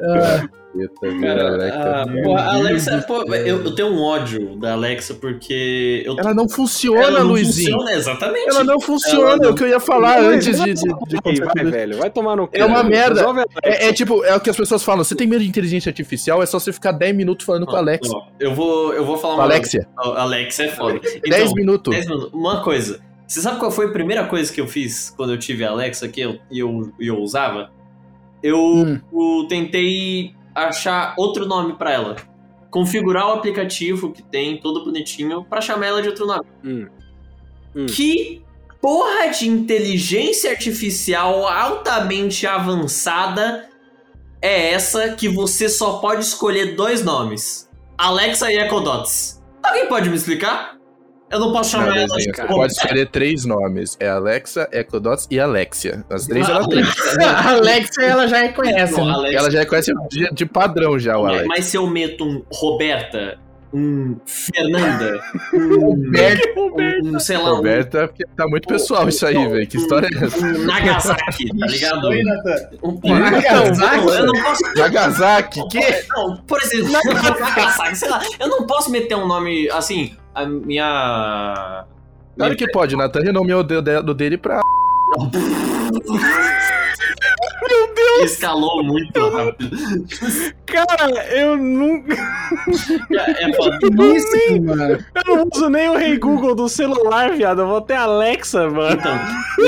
Ah, Eita, Cara, Alexa. a, pô, a Alexa, pô, eu, eu tenho um ódio da Alexa porque eu Ela não funciona, ela não Luizinho. funciona, exatamente. Ela não funciona, Ela não- é o que eu ia falar Não, antes de, de, de Ei, vai, velho. Vai tomar no cu. É uma merda. É, é tipo, é o que as pessoas falam. Você tem medo de inteligência artificial, é só você ficar 10 minutos falando com a Alexa. Ó, Eu vou, eu vou falar Com a Alexia. Alexa é foda. 10 Então, minutos. 10 minutos. Uma coisa. Você sabe qual foi a primeira coisa que eu fiz quando eu tive a Alexa que eu, e eu, eu usava? Eu, Hum. eu tentei achar outro nome pra ela. Configurar o aplicativo que tem, todo bonitinho, pra chamar ela de outro nome. Hum. Hum. Que porra de inteligência artificial altamente avançada é essa que você só pode escolher dois nomes? Alexa e Echo Dots. Alguém pode me explicar? Eu não posso chamar Não, ela de você pode escolher três nomes. É Alexa, Echo Dots e Alexia. As três ela tem. A Alexia, ela já reconhece, Não, né? Alexa- Ela já conhece de, de padrão já, o Alex. mas se eu meto um Roberta, um Fernanda, um, um sei lá, um, Roberta, porque tá muito pessoal isso aí, velho. Que história é essa? um Nagasaki, tá ligado? Um, Nagasaki? Não, eu não posso Nagasaki, que? Não, por exemplo, Nagasaki, sei lá, eu não posso meter um nome assim, a minha. Claro que pode, Nathan renomeou o dedo dele pra. Escalou muito rápido. Cara, eu nunca. É foda. Isso, mano. Eu não uso nem o Rei Google do celular, viado. Eu vou até Alexa, mano. Então,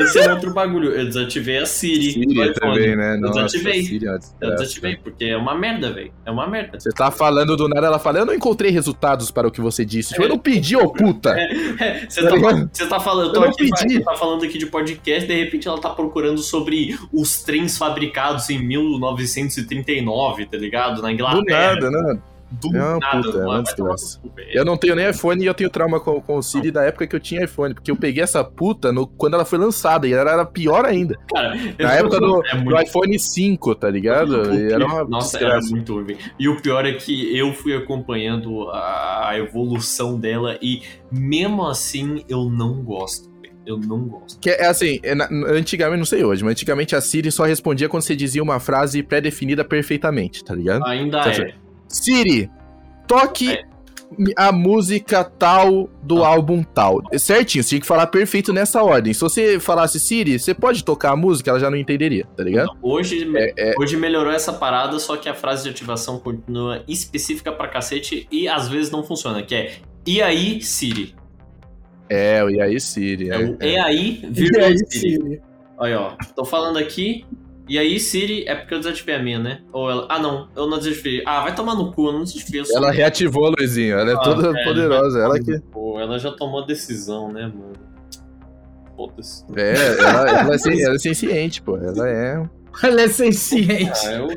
esse é outro bagulho. Eu desativei a Siri. iPhone. também, né? Eu Nossa, desativei. É uma Eu desativei, porque é uma merda, velho. É uma merda. Você tá falando do nada, ela fala, eu não encontrei resultados para o que você disse. Tipo, eu não pedi, ô puta! Você Tá tá, você tá falando, eu tô Eu não aqui, pedi. você tá falando aqui de podcast, de repente ela tá procurando sobre os trens fabricados em 1939, tá ligado? Na Do Inglaterra. nada, né? Do Não, nada. puta, é uma vai tomar desgraça. no cu, velho. Eu não tenho nem iPhone e eu tenho trauma com, com o Siri da época que eu tinha iPhone, porque eu peguei essa puta no, quando ela foi lançada e ela era pior ainda. Cara, Na época do, é do muito iPhone 5, tá ligado? Era uma Nossa, era desgraça. muito ruim. E o pior é que eu fui acompanhando a, a evolução dela e mesmo assim eu não gosto. Eu não gosto. Que é assim, é na- antigamente, não sei hoje, mas antigamente a Siri só respondia quando você dizia uma frase pré-definida perfeitamente, tá ligado? Ainda Tá é. certo. Siri, toque É. a música tal do álbum tal. Certinho, você tinha que falar perfeito nessa ordem. Se você falasse Siri, você pode tocar a música, ela já não entenderia, tá ligado? Hoje, É, é, hoje melhorou essa parada, só que a frase de ativação continua específica pra cacete e às vezes não funciona, que é E aí, Siri? É, e aí Siri. É, É, o é. E aí, E vírgula aí, Siri. Siri? Olha, ó, tô falando aqui. E aí, Siri, é porque eu desativei a minha, né? Ou ela. Ah, não, eu não desativei. Ah, vai tomar no cu, eu não desativei. Eu Ela reativou, Luizinho. Ela é Ah, toda é, poderosa. vai Ela que. no cu, Ela já tomou a decisão, né, mano? Foda-se. É, ela, ela é, ela é senciente, pô. Ela é. Ela é senciente. Ah, eu.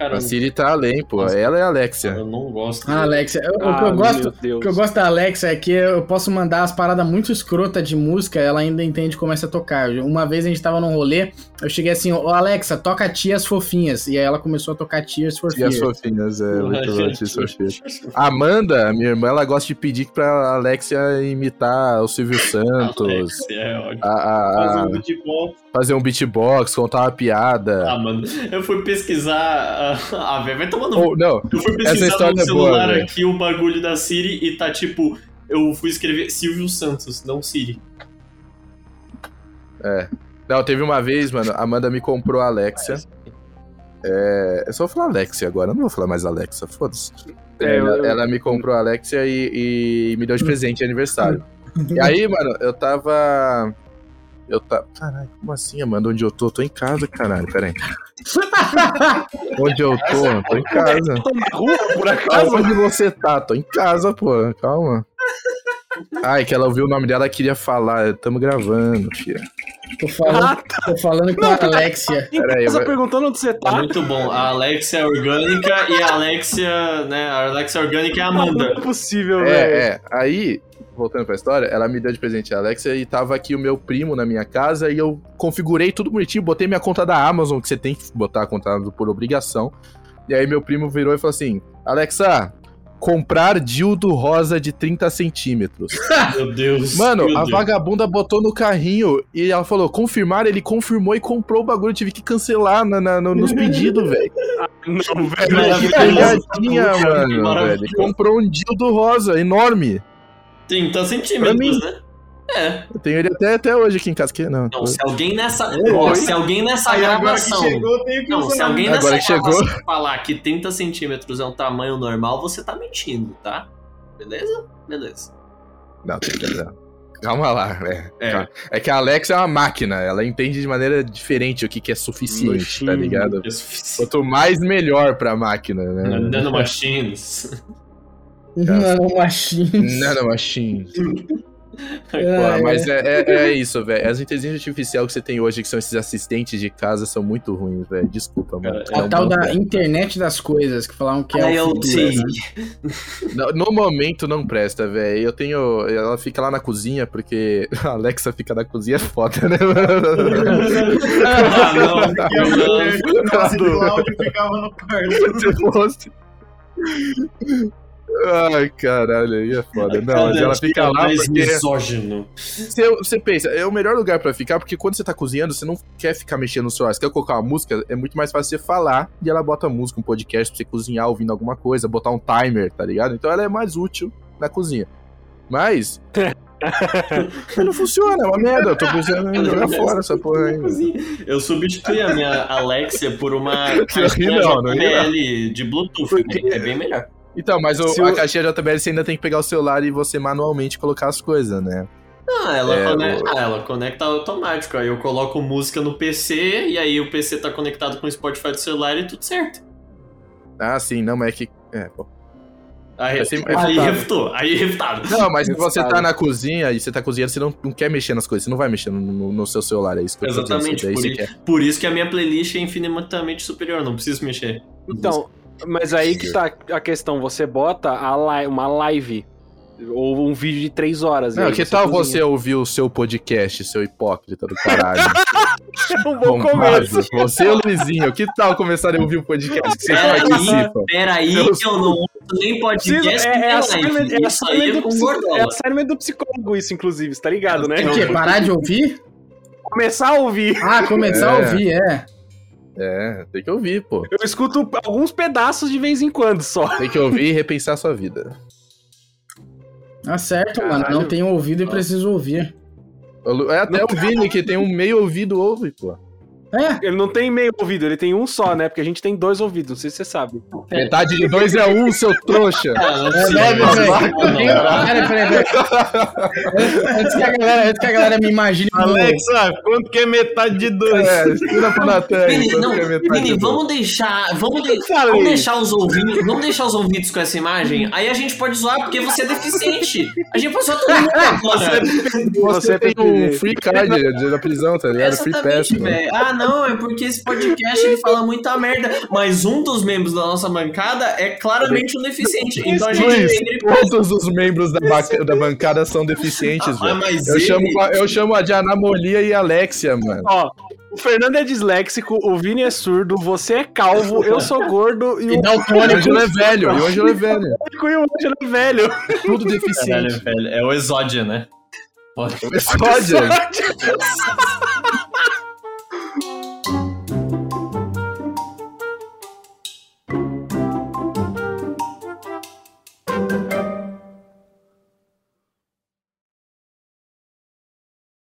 Cara, A Siri tá além, pô. Ela é a Alexia. eu não gosto. Ah, Alexia, eu- o que Ah, eu gosto, meu Deus. O que eu gosto da Alexa é que eu posso mandar as paradas muito escrotas de música, ela ainda entende e começa a tocar. Uma vez a gente tava num rolê, eu cheguei assim, ô Alexa, toca Tias Fofinhas. E aí ela começou a tocar Tears for E as Fears. fofinhas, é. Muito bom, Gente, Tia Sofia. Amanda, minha irmã, ela gosta de pedir pra Alexia imitar o Silvio Santos. Alex, é ótimo. a- a- Fazer a- um beatbox. fazer um beatbox, contar uma piada. Ah, mano, eu fui pesquisar. Ah, ah, velho, vai tomar no Ou, não, Eu fui Essa pesquisar história no é boa, celular velho. aqui o bagulho da Siri e tá tipo. Eu fui escrever Silvio Santos, não Siri. não, teve uma vez, mano, a Amanda me comprou a Alexia. É, eu só vou falar Alexia agora, eu não vou falar mais Alexa, foda-se. É, ela, eu- ela me comprou a Alexia e, e me deu de presente de aniversário. E aí, mano, eu tava. Eu tava. Caralho, como assim, Amanda? Onde eu tô? Tô em casa, caralho, peraí. Onde eu tô? Tô em casa. Tô na rua, por acaso? Onde você tá? Tô em casa, pô. Calma. Ai, que ela ouviu o nome dela e queria falar. Tamo gravando, filha. Tô falando, Ah, tá. tô falando com a Alexia. Em Pera aí, casa vai- perguntando onde você Tá tá. muito bom. A Alexia é orgânica e a Alexia, né? A Alexia orgânica é a Não Amanda. é possível, velho. É, é. Aí, voltando pra história, ela me deu de presente a Alexia e tava aqui o meu primo na minha casa e eu configurei tudo bonitinho, botei minha conta da Amazon, que você tem que botar a conta por obrigação. E aí meu primo virou e falou assim: Alexa, comprar dildo rosa de 30 centímetros. Meu Deus. Mano, meu a Deus. vagabunda botou no carrinho e ela falou: confirmar, ele confirmou e comprou o bagulho. Eu tive que cancelar na- na- no- nos pedidos, velho. Não, Que velho. Pegadinha, mano. Velho. Comprou um dildo rosa enorme. 30 centímetros, né? É. Eu tenho ele até, até hoje aqui em casa. Que, não, Não, se alguém nessa. Ó, se alguém nessa Aí agora que gravação. chegou, Não, se alguém Agora nessa gravação chegou. falar que 30 centímetros é um tamanho normal, você tá mentindo, tá? Beleza? Beleza. não, tem que. Calma lá, é. É. É que a Alexa é uma máquina, ela entende de maneira diferente o que, que é suficiente, tá Nojinho. ligado? É suficiente. Quanto mais, melhor pra máquina, né? Nanomachines. Nanomachines. Nanomachine. É, Pô, mas é, é, é isso, velho. As inteligências artificiais que você tem hoje, que são esses assistentes de casa, são muito ruins, velho. Desculpa, mano. A Não, tal não, da velho. internet das coisas, que falavam que é o futuro, né? No, no momento não presta, velho. Eu tenho. Ela fica lá na cozinha, porque a Alexa fica na cozinha é foda, né? Ah, não. não. O negócio do áudio ficava no quarto. Se fosse. Ai, caralho, aí é foda. Não, mas ela fica lá mais porque. misógino. Você, você pensa, é o melhor lugar pra ficar, porque quando você tá cozinhando, você não quer ficar mexendo no celular. Você quer colocar uma música, é muito mais fácil você falar e ela bota música, um podcast pra você cozinhar ouvindo alguma coisa, botar um timer, tá ligado? Então ela é mais útil na cozinha. Mas. não funciona, é uma merda. Eu tô precisando jogar fora essa porra aí. Eu substituí a minha Alexia por uma Não, não, não de Bluetooth. né? É bem melhor. Então, mas o- a o- caixinha JBL você ainda tem que pegar o celular e você manualmente colocar as coisas, né? Ah, ela, É, conecta, o- ah, ela conecta automático. Aí eu coloco música no PC e aí o PC tá conectado com o Spotify do celular e tudo certo. Ah, sim, não, mas é que. É, pô. Aí, É sempre- aí refutou, aí refutado. Não, mas se você tá na cozinha e você tá cozinhando, você não, não quer mexer nas coisas, você não vai mexer no, no- no seu celular, é isso que eu dizendo. Exatamente, por, i- por isso que a minha playlist é infinitamente superior, não preciso mexer. Então, mas aí que tá a questão. Você bota a li- uma live ou um vídeo de três horas. Não, que tal cozinha. você ouvir o seu podcast, seu hipócrita do caralho? É um bom Bombado. começo. Você e o Luizinho, que tal começar a ouvir o podcast que você Peraí, participa? peraí, que eu não ouço nem podcast é, é, live. assignment, é, é psico- é assignment do psicólogo isso, inclusive, você tá ligado, né? O quê? Parar de ouvir? Começar a ouvir. Ah, começar a É. ouvir, é. É, tem que ouvir, pô. Eu escuto alguns pedaços de vez em quando só. Tem que ouvir e repensar a sua vida. Tá certo, mano. Caralho. Não tenho ouvido e preciso ouvir. É até o Vini que tem um meio ouvido ouve, pô. É, Ele não tem meio ouvido, ele tem um só, né? Porque a gente tem dois ouvidos, não sei se você sabe. Metade de dois é um, seu trouxa. Ah, não é não, não, não. Peraí, peraí, peraí. Antes que a galera, antes que a galera me imagine. como- Alexa, quanto que é metade de dois? É, ensina pro Natan Vini, não, é vamos deixar. Vamos, de- vamos deixar os ouvintes. Vamos deixar os ouvintes com essa imagem. Aí a gente pode zoar porque você é deficiente. A gente pode zoar todo mundo agora. Você, Você tem tem um free card de- da prisão, tá ligado? Free pass. Ah, não, é porque esse podcast ele fala muita merda. Mas um dos membros da nossa bancada é claramente um deficiente. Então a gente Luiz, todos os membros da, da bancada são deficientes, Ah, velho. mas Eu ele- chamo, eu chamo a de Anamolia e Alexia, mano. Ó, o Fernando é disléxico, o Vini é surdo, você é calvo, eu sou gordo e E o. Ângelo é velho, e o Ângelo é velho. E o Ângelo é velho. Tudo Caralho, deficiente. velho. É o exódia, né? Pode. Sódia.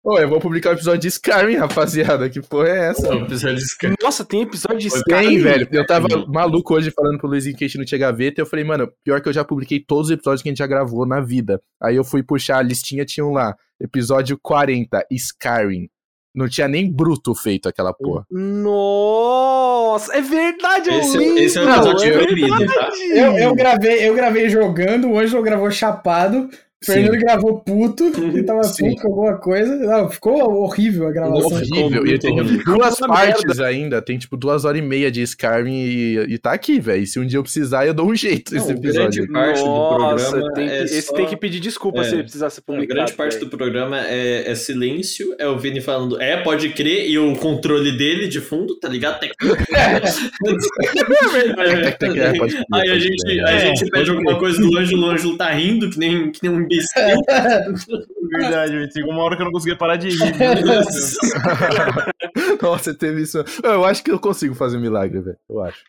Ô, eu vou publicar o episódio de Skyrim, rapaziada. Que porra é essa? Não, precisa de escrever. Nossa, tem episódio de Tem, Skyrim? velho. Eu tava maluco hoje falando pro Luizinho que a gente não tinha gaveta. E eu falei, mano, pior que eu já publiquei todos os episódios que a gente já gravou na vida. Aí eu fui puxar a listinha, tinham lá. Episódio 40, Skyrim. Não tinha nem bruto feito aquela porra. Nossa, é verdade, eu Esse, lembro. esse é o Não, episódio é proibido, tá? Eu, eu, gravei, eu gravei jogando, o Ângelo gravou chapado, Fernando gravou puto, ele tava Sim. puto com alguma coisa. Não, ficou horrível a gravação. Horrível. E tem duas partes ainda. Tem tipo duas horas e meia de Skyrim e, e tá aqui, velho. Se um dia eu precisar, eu dou um jeito nesse episódio. grande parte do Nossa, programa tem que- é esse só- tem que pedir desculpa É. se ele precisar ser A grande parte velho. do programa é, é silêncio, é o Vini falando, é, pode crer, e o controle dele de fundo, tá ligado? Tec- É, crer, Aí a gente, a É, gente pede alguma coisa do Ângelo, o Ângelo tá rindo, que nem, que nem um imbecil. Verdade. Chegou uma hora que eu não conseguia parar de rir. Nossa, teve isso. Eu acho que eu consigo fazer um milagre, velho. Eu acho.